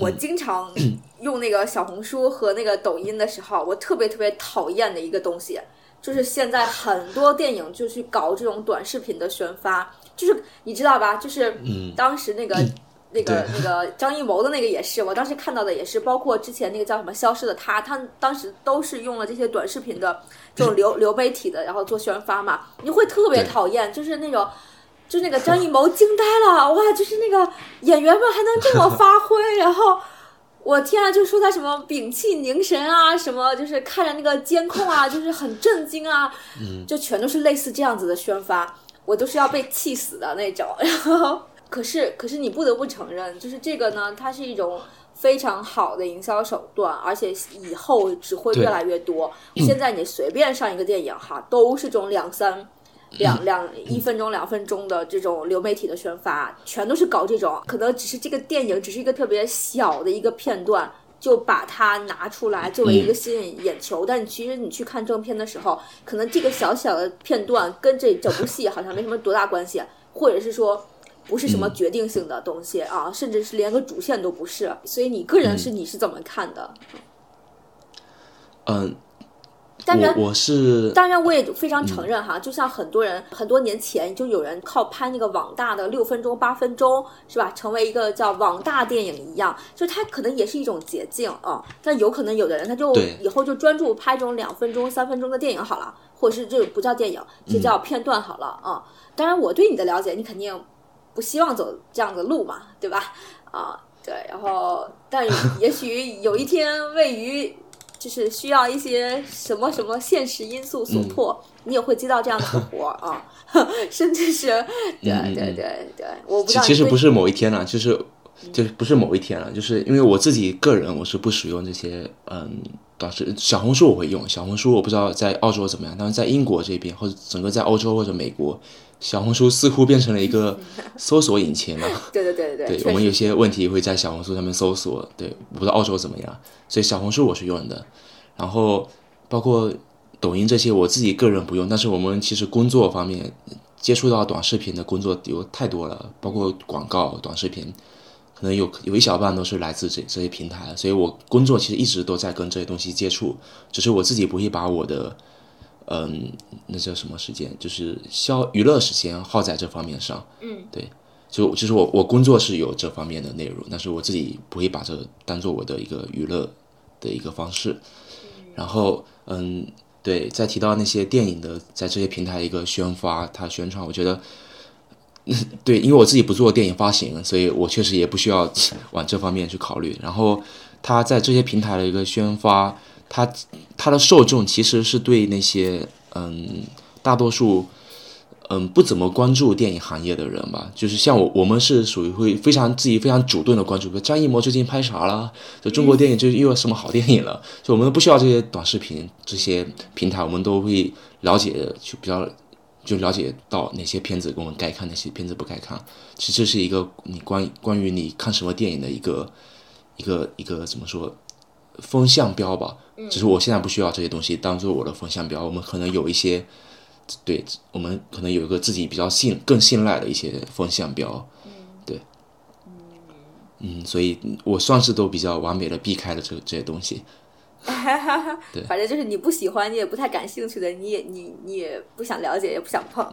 我经常用那个小红书和那个抖音的时候，我特别特别讨厌的一个东西。就是现在很多电影就去搞这种短视频的宣发，就是你知道吧？就是当时那个那个那个 张艺谋的那个也是，我当时看到的也是，包括之前那个叫什么《消失的他》，他当时都是用了这些短视频的这种流流媒体的，然后做宣发嘛。你会特别讨厌，就是那种，就那个张艺谋惊呆了，哇！就是那个演员们还能这么发挥，然后。我天啊！就说他什么屏气凝神啊，什么就是看着那个监控啊，就是很震惊啊，就全都是类似这样子的宣发，我都是要被气死的那种。然后，可是可是你不得不承认，就是这个呢，它是一种非常好的营销手段，而且以后只会越来越多。现在你随便上一个电影哈，都是这种两三。两两一分钟、两分钟的这种流媒体的宣发，全都是搞这种，可能只是这个电影只是一个特别小的一个片段，就把它拿出来作为一个吸引眼球。但其实你去看正片的时候，可能这个小小的片段跟这整部戏好像没什么多大关系，或者是说不是什么决定性的东西啊，甚至是连个主线都不是。所以你个人是你是怎么看的？嗯。当然我我是当然，我也非常承认哈，就像很多人很多年前就有人靠拍那个网大的六分钟、八分钟，是吧？成为一个叫网大电影一样，就它可能也是一种捷径啊。但有可能有的人他就以后就专注拍这种两分钟、三分钟的电影好了，或者是这不叫电影，这叫片段好了啊。当然，我对你的了解，你肯定不希望走这样的路嘛，对吧？啊，对。然后，但也许有一天，位于就是需要一些什么什么现实因素所迫，你也会接到这样的 活儿啊，甚至是对对对对，我不知道其其实不是某一天了，就是就是不是某一天了，就是因为我自己个人我是不使用这些嗯短视小红书我会用小红书，我不知道在澳洲怎么样，但是在英国这边或者整个在欧洲或者美国，小红书似乎变成了一个搜索引擎了。对对对对对我们有些问题会在小红书上面搜索，对，我不知道澳洲怎么样，所以小红书我是用的，然后包括抖音这些我自己个人不用，但是我们其实工作方面接触到短视频的工作有太多了，包括广告、短视频，可能有有一小半都是来自这这些平台，所以我工作其实一直都在跟这些东西接触，只是我自己不会把我的。嗯，那叫什么时间？就是消娱乐时间耗在这方面上。嗯，对，就就是我我工作是有这方面的内容，但是我自己不会把这当做我的一个娱乐的一个方式。然后，嗯，对，再提到那些电影的在这些平台一个宣发，它宣传，我觉得，对，因为我自己不做电影发行，所以我确实也不需要 往这方面去考虑。然后，他在这些平台的一个宣发，它它的受众其实是对那些嗯大多数嗯不怎么关注电影行业的人吧，就是像我我们是属于会非常自己非常主动的关注，比如张艺谋最近拍啥了，就中国电影最近又有什么好电影了，就我们不需要这些短视频这些平台，我们都会了解就比较。就了解到哪些片子我们该看，哪些片子不该看。其实这是一个你关关于你看什么电影的一个一个一个怎么说风向标吧。只是我现在不需要这些东西当做我的风向标，我们可能有一些，对我们可能有一个自己比较信更信赖的一些风向标。对，嗯，所以我算是都比较完美的避开了这这些东西。对 反正就是你不喜欢，你也不太感兴趣的，你也你你也不想了解，也不想碰，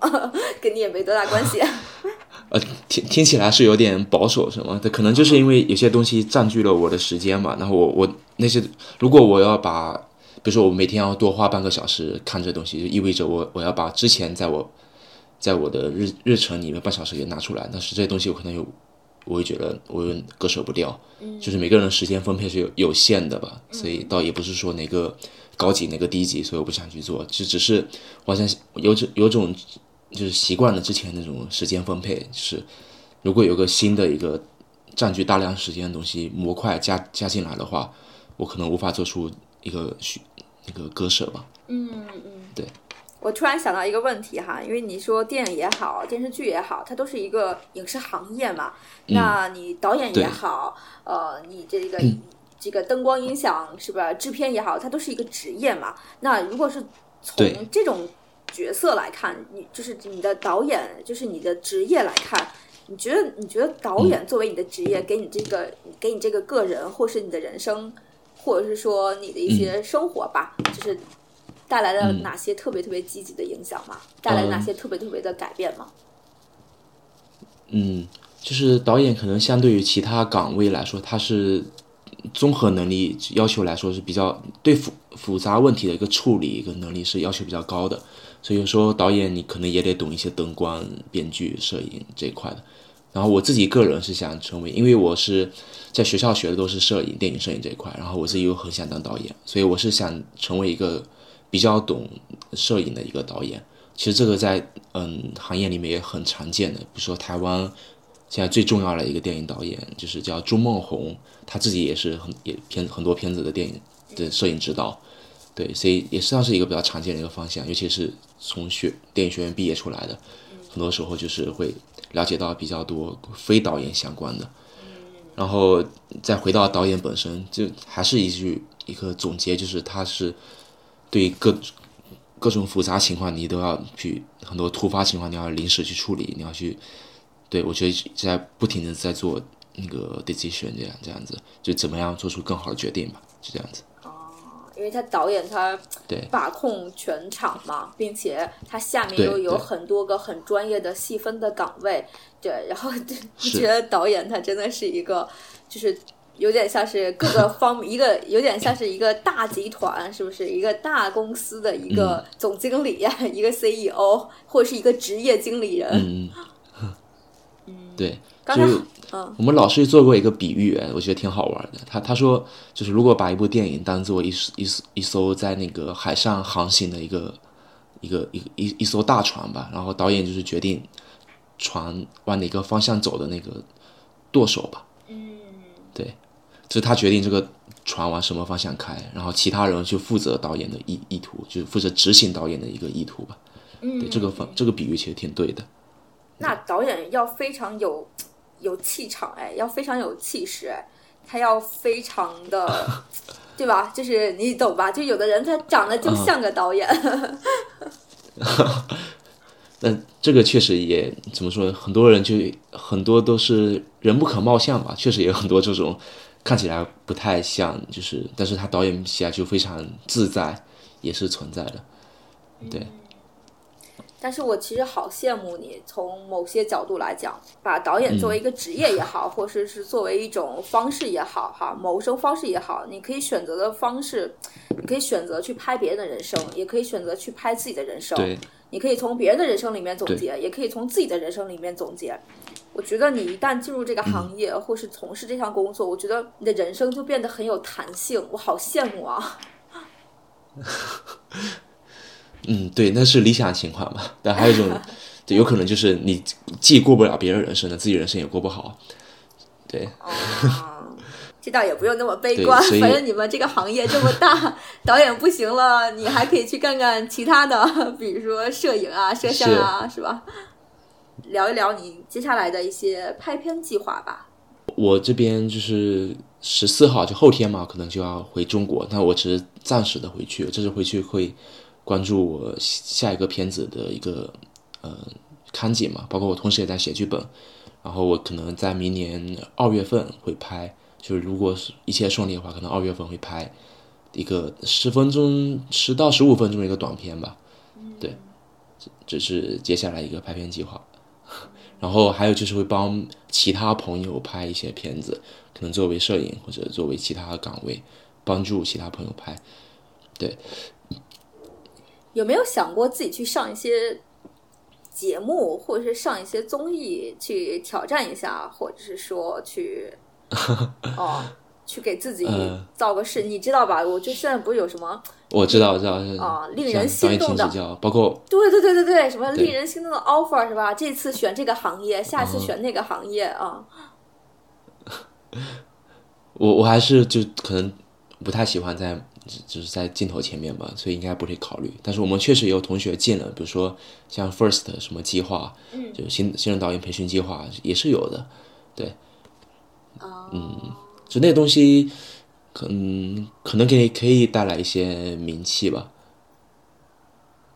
跟你也没多大关系。呃，听听起来是有点保守，什么的可能就是因为有些东西占据了我的时间嘛。然后我我那些，如果我要把，比如说我每天要多花半个小时看这东西，就意味着我我要把之前在我在我的日日程里面半小时给拿出来。但是这些东西我可能有，我会觉得我有点割舍不掉。就是每个人的时间分配是有有限的吧，所以倒也不是说哪个高级哪个低级，所以我不想去做，就只是我好像有种有种就是习惯了之前那种时间分配，就是如果有个新的一个占据大量时间的东西模块加加进来的话，我可能无法做出一个需那个割舍吧。我突然想到一个问题哈，因为你说电影也好，电视剧也好，它都是一个影视行业嘛。那你导演也对好，呃，你这个、这个灯光音响是吧，制片也好，它都是一个职业嘛。那如果是从这种角色来看，你就是你的导演，就是你的职业来看，你觉得你觉得导演作为你的职业，给你这个给你这个个人，或是你的人生，或者是说你的一些生活吧，就是带来了哪些特别特别积极的影响吗？带来哪些特别特别的改变吗？嗯，就是导演可能相对于其他岗位来说，他是综合能力要求来说是比较对复复杂问题的一个处理一个能力是要求比较高的，所以说导演你可能也得懂一些灯光、编剧、摄影这一块的。然后我自己个人是想成为，因为我是在学校学的都是摄影、电影摄影这一块，然后我自己又很想当导演，所以我是想成为一个比较懂摄影的一个导演。其实这个在嗯行业里面也很常见的，比如说台湾现在最重要的一个电影导演就是叫朱梦红，他自己也是很也片很多片子的电影的摄影指导，对，所以也算是一个比较常见的一个方向，尤其是从学电影学院毕业出来的，很多时候就是会了解到比较多非导演相关的，然后再回到导演本身，就还是一句一个总结，就是他是对各各种复杂情况，你都要去很多突发情况，你要临时去处理，你要去，对我觉得在不停的在做那个 decision，这样这样子，就怎么样做出更好的决定吧，就这样子。因为他导演他对把控全场嘛，并且他下面又有很多个很专业的细分的岗位，对，然后就觉得导演他真的是一个就是。有点像是各个方一个，有点像是一个大集团，是不是？一个大公司的一个嗯。总经理呀、一个 CEO 或者是一个职业经理人？嗯嗯，对，刚才就是嗯。我们老师做过一个比喻，哎我觉得挺好玩的。他他说，就是如果把一部电影当做一一一艘在那个海上航行的一个一个一一一艘大船吧，然后导演就是决定船往哪个方向走的那个舵手吧。嗯，对，就是他决定这个船往什么方向开，然后其他人就负责导演的意意图，就是负责执行导演的一个意图吧。嗯对，这个方这个比喻其实挺对的。那导演要非常有有气场哎，要非常有气势哎，他要非常的，对吧？就是你懂吧？就有的人他长得就像个导演，但这个确实也怎么说，很多人就很多都是人不可貌相吧，确实也有很多这种看起来不太像，就是但是他导演起来就非常自在，也是存在的。对，但是我其实好羡慕你，从某些角度来讲，把导演作为一个职业也好，或者是作为一种方式也好，哈，谋生方式也好，你可以选择的方式，你可以选择去拍别人的人生，也可以选择去拍自己的人生。对，你可以从别人的人生里面总结，也可以从自己的人生里面总结。我觉得你一旦进入这个行业，或是从事这项工作，我觉得你的人生就变得很有弹性，我好羡慕啊！嗯，对，那是理想情况吧。但还有一种，对，有可能就是你既过不了别人人生的，自己人生也过不好。对，哦，这倒也不用那么悲观，反正你们这个行业这么大，导演不行了，你还可以去干干其他的，比如说摄影啊、摄像啊，是吧？聊一聊你接下来的一些拍片计划吧。我这边就是十四号，就后天嘛，可能就要回中国，那我只是暂时的回去，这次回去会关注我下一个片子的一个呃看景嘛，包括我同时也在写剧本，然后我可能在明年二月份会拍，就是如果是一切顺利的话，可能二月份会拍一个十分钟十到十五分钟的一个短片吧，对，这这是接下来一个拍片计划。然后还有就是会帮其他朋友拍一些片子，可能作为摄影或者作为其他岗位，帮助其他朋友拍。对，有没有想过自己去上一些节目，或者是上一些综艺去挑战一下，或者是说去 哦，去给自己呃造个势？你知道吧？我就现在不是有什么我知道，我知道，啊令人心动的包括对对对对对，什么令人心动的 offer 是吧？这次选这个行业，下次选那个行业啊。我我还是就可能不太喜欢在就是在镜头前面吧，所以应该不会考虑。但是我们确实也有同学进了，比如说像 First 什么计划，嗯就新新人导演培训计划也是有的，对，哦嗯，就那东西，可嗯可能给可以带来一些名气吧。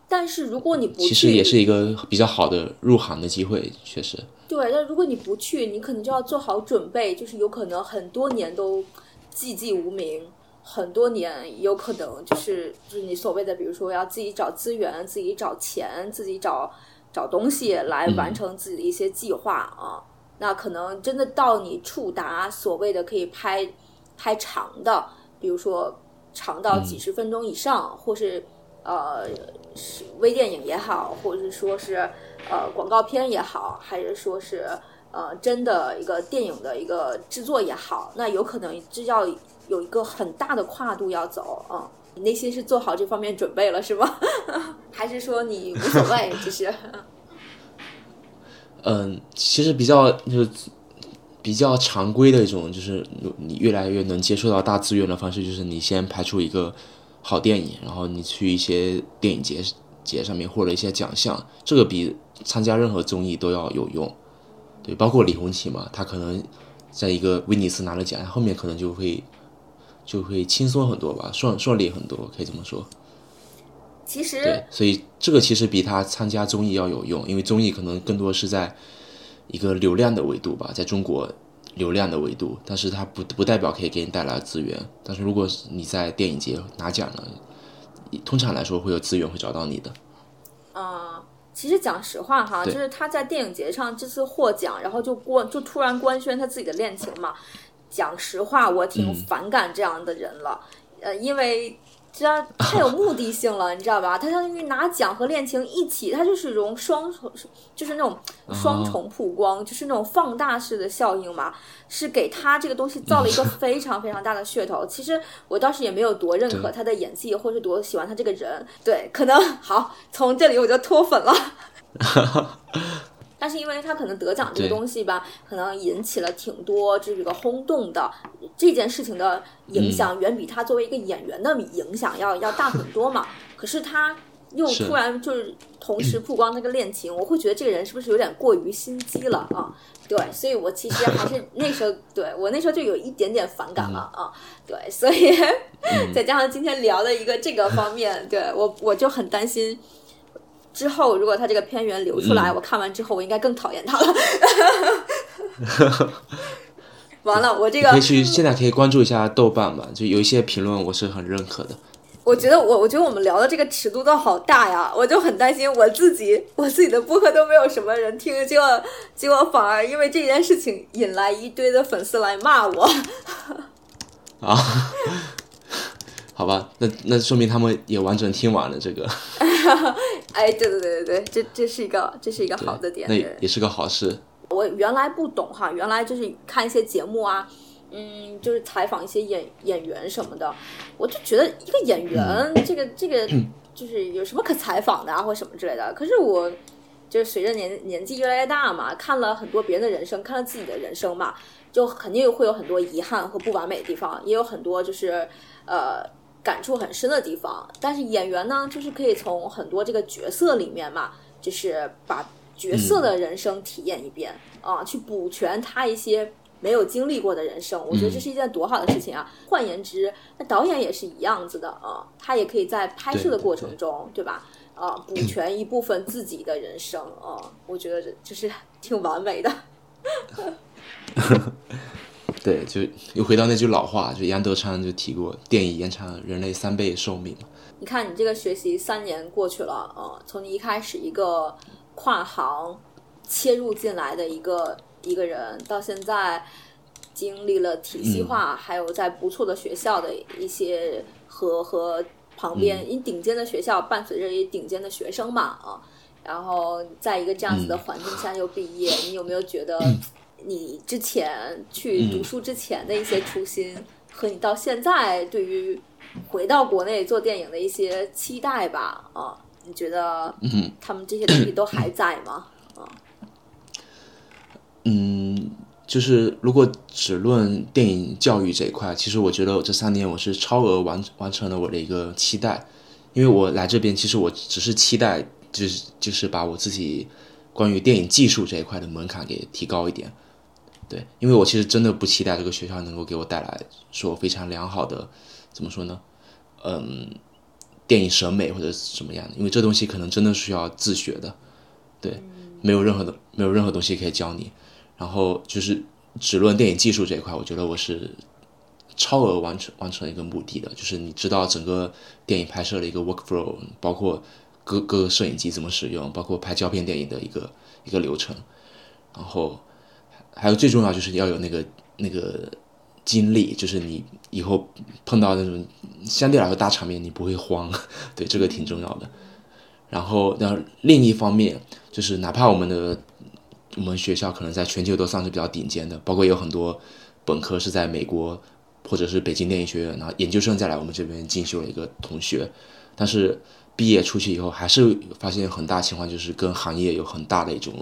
但是如果你不去，其实也是一个比较好的入行的机会，确实。对，但如果你不去，你可能就要做好准备，就是有可能很多年都寂寂无名，很多年有可能就是就是你所谓的，比如说要自己找资源、自己找钱、自己找找东西来完成自己的一些计划啊。那可能真的到你触达所谓的可以拍拍长的，比如说长到几十分钟以上，或是呃是微电影也好，或者是说是呃广告片也好，还是说是呃真的一个电影的一个制作也好，那有可能这要有一个很大的跨度要走啊。你内心是做好这方面准备了是吗？还是说你无所谓，只是 嗯，其实比较就是比较常规的一种，就是你越来越能接触到大资源的方式，就是你先拍出一个好电影，然后你去一些电影节节上面获得一些奖项，这个比参加任何综艺都要有用。对，包括李红旗嘛，他可能在一个威尼斯拿了奖，后面可能就会就会轻松很多吧，顺顺利很多，可以这么说。其实对，所以这个其实比他参加综艺要有用，因为综艺可能更多是在一个流量的维度吧，在中国流量的维度，但是它不不代表可以给你带来资源。但是如果你在电影节拿奖了，通常来说会有资源会找到你的。啊，其实讲实话哈，就是他在电影节上这次获奖，然后就官就突然官宣他自己的恋情嘛。讲实话，我挺反感这样的人了，呃，因为。这样太有目的性了，你知道吧？他相当于拿奖和恋情一起，他就是一种双重，就是那种双重曝光，就是那种放大式的效应嘛，是给他这个东西造了一个非常非常大的噱头。其实我倒是也没有多认可他的演技，或是多喜欢他这个人。对，可能好，从这里我就脱粉了。但是因为他可能得奖这个东西吧，可能引起了挺多这个轰动的这件事情的影响，远比他作为一个演员的影响要要大很多嘛。可是他又突然就是同时曝光那个恋情，我会觉得这个人是不是有点过于心机了啊？对，所以我其实还是那时候 对我那时候就有一点点反感了啊。对，所以 再加上今天聊的一个这个方面，对我我就很担心。之后，如果他这个片源流出来，我看完之后，我应该更讨厌他了。完了，我这个可以去现在可以关注一下豆瓣吧，就有一些评论我是很认可的。我觉得我我觉得我们聊的这个尺度都好大呀，我就很担心我自己我自己的播客都没有什么人听，结果结果反而因为这件事情引来一堆的粉丝来骂我。啊。好吧，那那说明他们也完整听完了这个。哎，对对对对对，这这是一个这是一个好的点，那也是个好事。我原来不懂哈，原来就是看一些节目啊，嗯，就是采访一些演演员什么的，我就觉得一个演员这个这个 就是有什么可采访的啊，或什么之类的。可是我就是随着年年纪越来越大嘛，看了很多别人的人生，看了自己的人生嘛，就肯定会有很多遗憾和不完美的地方，也有很多就是呃。感触很深的地方，但是演员呢，就是可以从很多这个角色里面嘛，就是把角色的人生体验一遍啊，去补全他一些没有经历过的人生。我觉得这是一件多好的事情啊！换言之，那导演也是一样子的啊，他也可以在拍摄的过程中，对吧？啊，补全一部分自己的人生啊，我觉得这就是挺完美的。对，就又回到那句老话，就杨德昌就提过，电影延长人类三倍寿命。你看，你这个学习三年过去了啊，从你一开始一个跨行切入进来的一个一个人，到现在经历了体系化，还有在不错的学校的一些和和旁边，因顶尖的学校伴随着一顶尖的学生嘛啊，然后在一个这样子的环境下又毕业，你有没有觉得？你之前去读书之前的一些初心，和你到现在对于回到国内做电影的一些期待吧，啊，你觉得他们这些东西都还在吗？啊，嗯，就是如果只论电影教育这一块，其实我觉得我这三年我是超额完完成了我的一个期待，因为我来这边其实我只是期待，就是就是把我自己关于电影技术这一块的门槛给提高一点。对，因为我其实真的不期待这个学校能够给我带来说非常良好的，怎么说呢？嗯，电影审美或者什么样的，因为这东西可能真的需要自学的，对，没有任何的没有任何东西可以教你。然后就是只论电影技术这一块，我觉得我是超额完成完成一个目的的，就是你知道整个电影拍摄的一个 workflow，包括各各个摄影机怎么使用，包括拍胶片电影的一个一个流程，然后。还有最重要就是要有那个那个经历，就是你以后碰到那种相对来说大场面，你不会慌，对这个挺重要的。然后，然后另一方面就是，哪怕我们的我们学校可能在全球都算是比较顶尖的，包括有很多本科是在美国或者是北京电影学院，然后研究生再来我们这边进修的一个同学，但是毕业出去以后，还是发现很大情况就是跟行业有很大的一种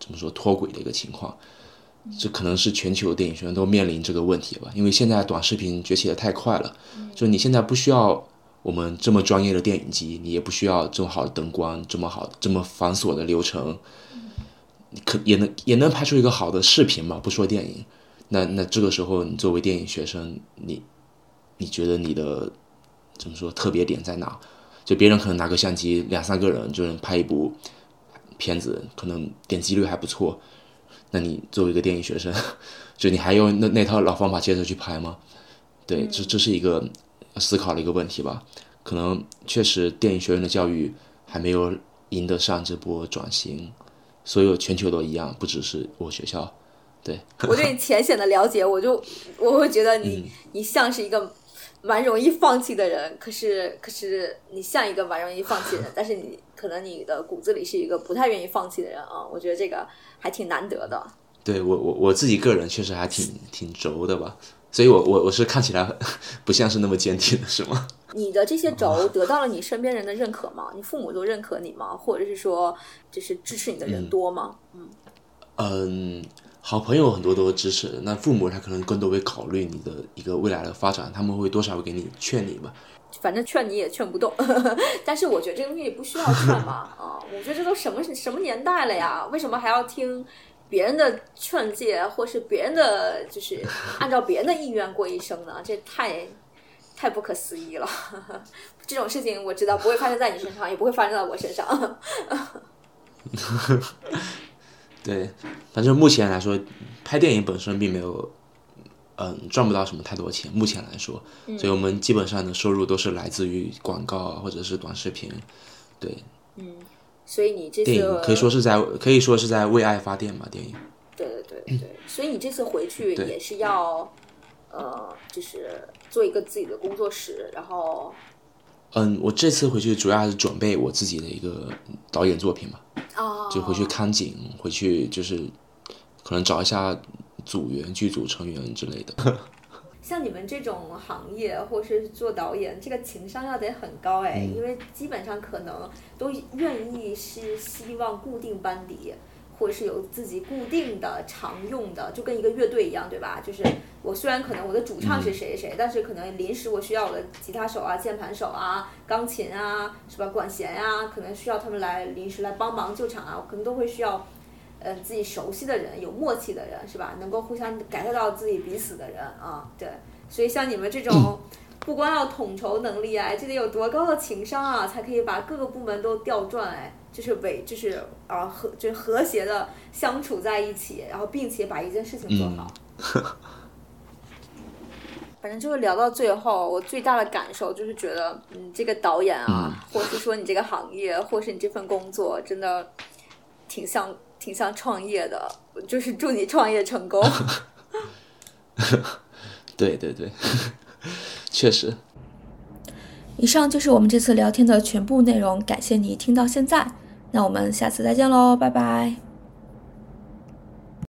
怎么说脱轨的一个情况。这可能是全球电影学院都面临这个问题吧，因为现在短视频崛起的太快了，就你现在不需要我们这么专业的电影机，你也不需要这么好的灯光，这么好这么繁琐的流程，你可也能也能拍出一个好的视频嘛？不说电影，那那这个时候你作为电影学生，你你觉得你的怎么说特别点在哪？就别人可能拿个相机两三个人就能拍一部片子，可能点击率还不错。那你作为一个电影学生，就你还用那那套老方法接着去拍吗？对，这这是一个思考的一个问题吧。可能确实电影学院的教育还没有赢得上这波转型，所有全球都一样，不只是我学校。对我对你浅显的了解，我就我会觉得你你像是一个蛮容易放弃的人，可是可是你像一个蛮容易放弃的人，但是你可能你的骨子里是一个不太愿意放弃的人啊。我觉得这个还挺难得的。对我我我自己个人确实还挺挺轴的吧，所以我我我是看起来 不像是那么坚定的，是吗？你的这些轴得到了你身边人的认可吗？你父母都认可你吗？或者是说，就是支持你的人多吗？嗯嗯。好朋友很多都支持，那父母他可能更多会考虑你的一个未来的发展，他们会多少会给你劝你吧。反正劝你也劝不动，但是我觉得这个东西不需要劝嘛 啊！我觉得这都什么什么年代了呀？为什么还要听别人的劝诫，或是别人的就是按照别人的意愿过一生呢？这太太不可思议了！这种事情我知道不会发生在你身上，也不会发生在我身上。对，反正目前来说，拍电影本身并没有，嗯，赚不到什么太多钱。目前来说，所以我们基本上的收入都是来自于广告啊，或者是短视频。对，嗯，所以你这电影可以说是在可以说是在为爱发电嘛？电影。对对对对，所以你这次回去也是要，呃，就是做一个自己的工作室，然后。嗯，我这次回去主要还是准备我自己的一个导演作品嘛，就回去看景，回去就是可能找一下组员、剧组成员之类的。像你们这种行业，或是做导演，这个情商要得很高哎，因为基本上可能都愿意是希望固定班底。或者是有自己固定的常用的，就跟一个乐队一样，对吧？就是我虽然可能我的主唱是谁谁，但是可能临时我需要我的吉他手啊、键盘手啊、钢琴啊，是吧？管弦啊，可能需要他们来临时来帮忙救场啊，我可能都会需要，呃，自己熟悉的人、有默契的人，是吧？能够互相感受到自己彼此的人啊，对。所以像你们这种，不光要统筹能力啊，这得有多高的情商啊，才可以把各个部门都调转哎。就是为就是啊和就是和谐的相处在一起，然后并且把一件事情做好。反正就是聊到最后，我最大的感受就是觉得，嗯，这个导演啊，或是说你这个行业，或是你这份工作，真的挺像挺像创业的。就是祝你创业成功。对 对对，确实。以上就是我们这次聊天的全部内容，感谢你听到现在。那我们下次再见喽，拜拜。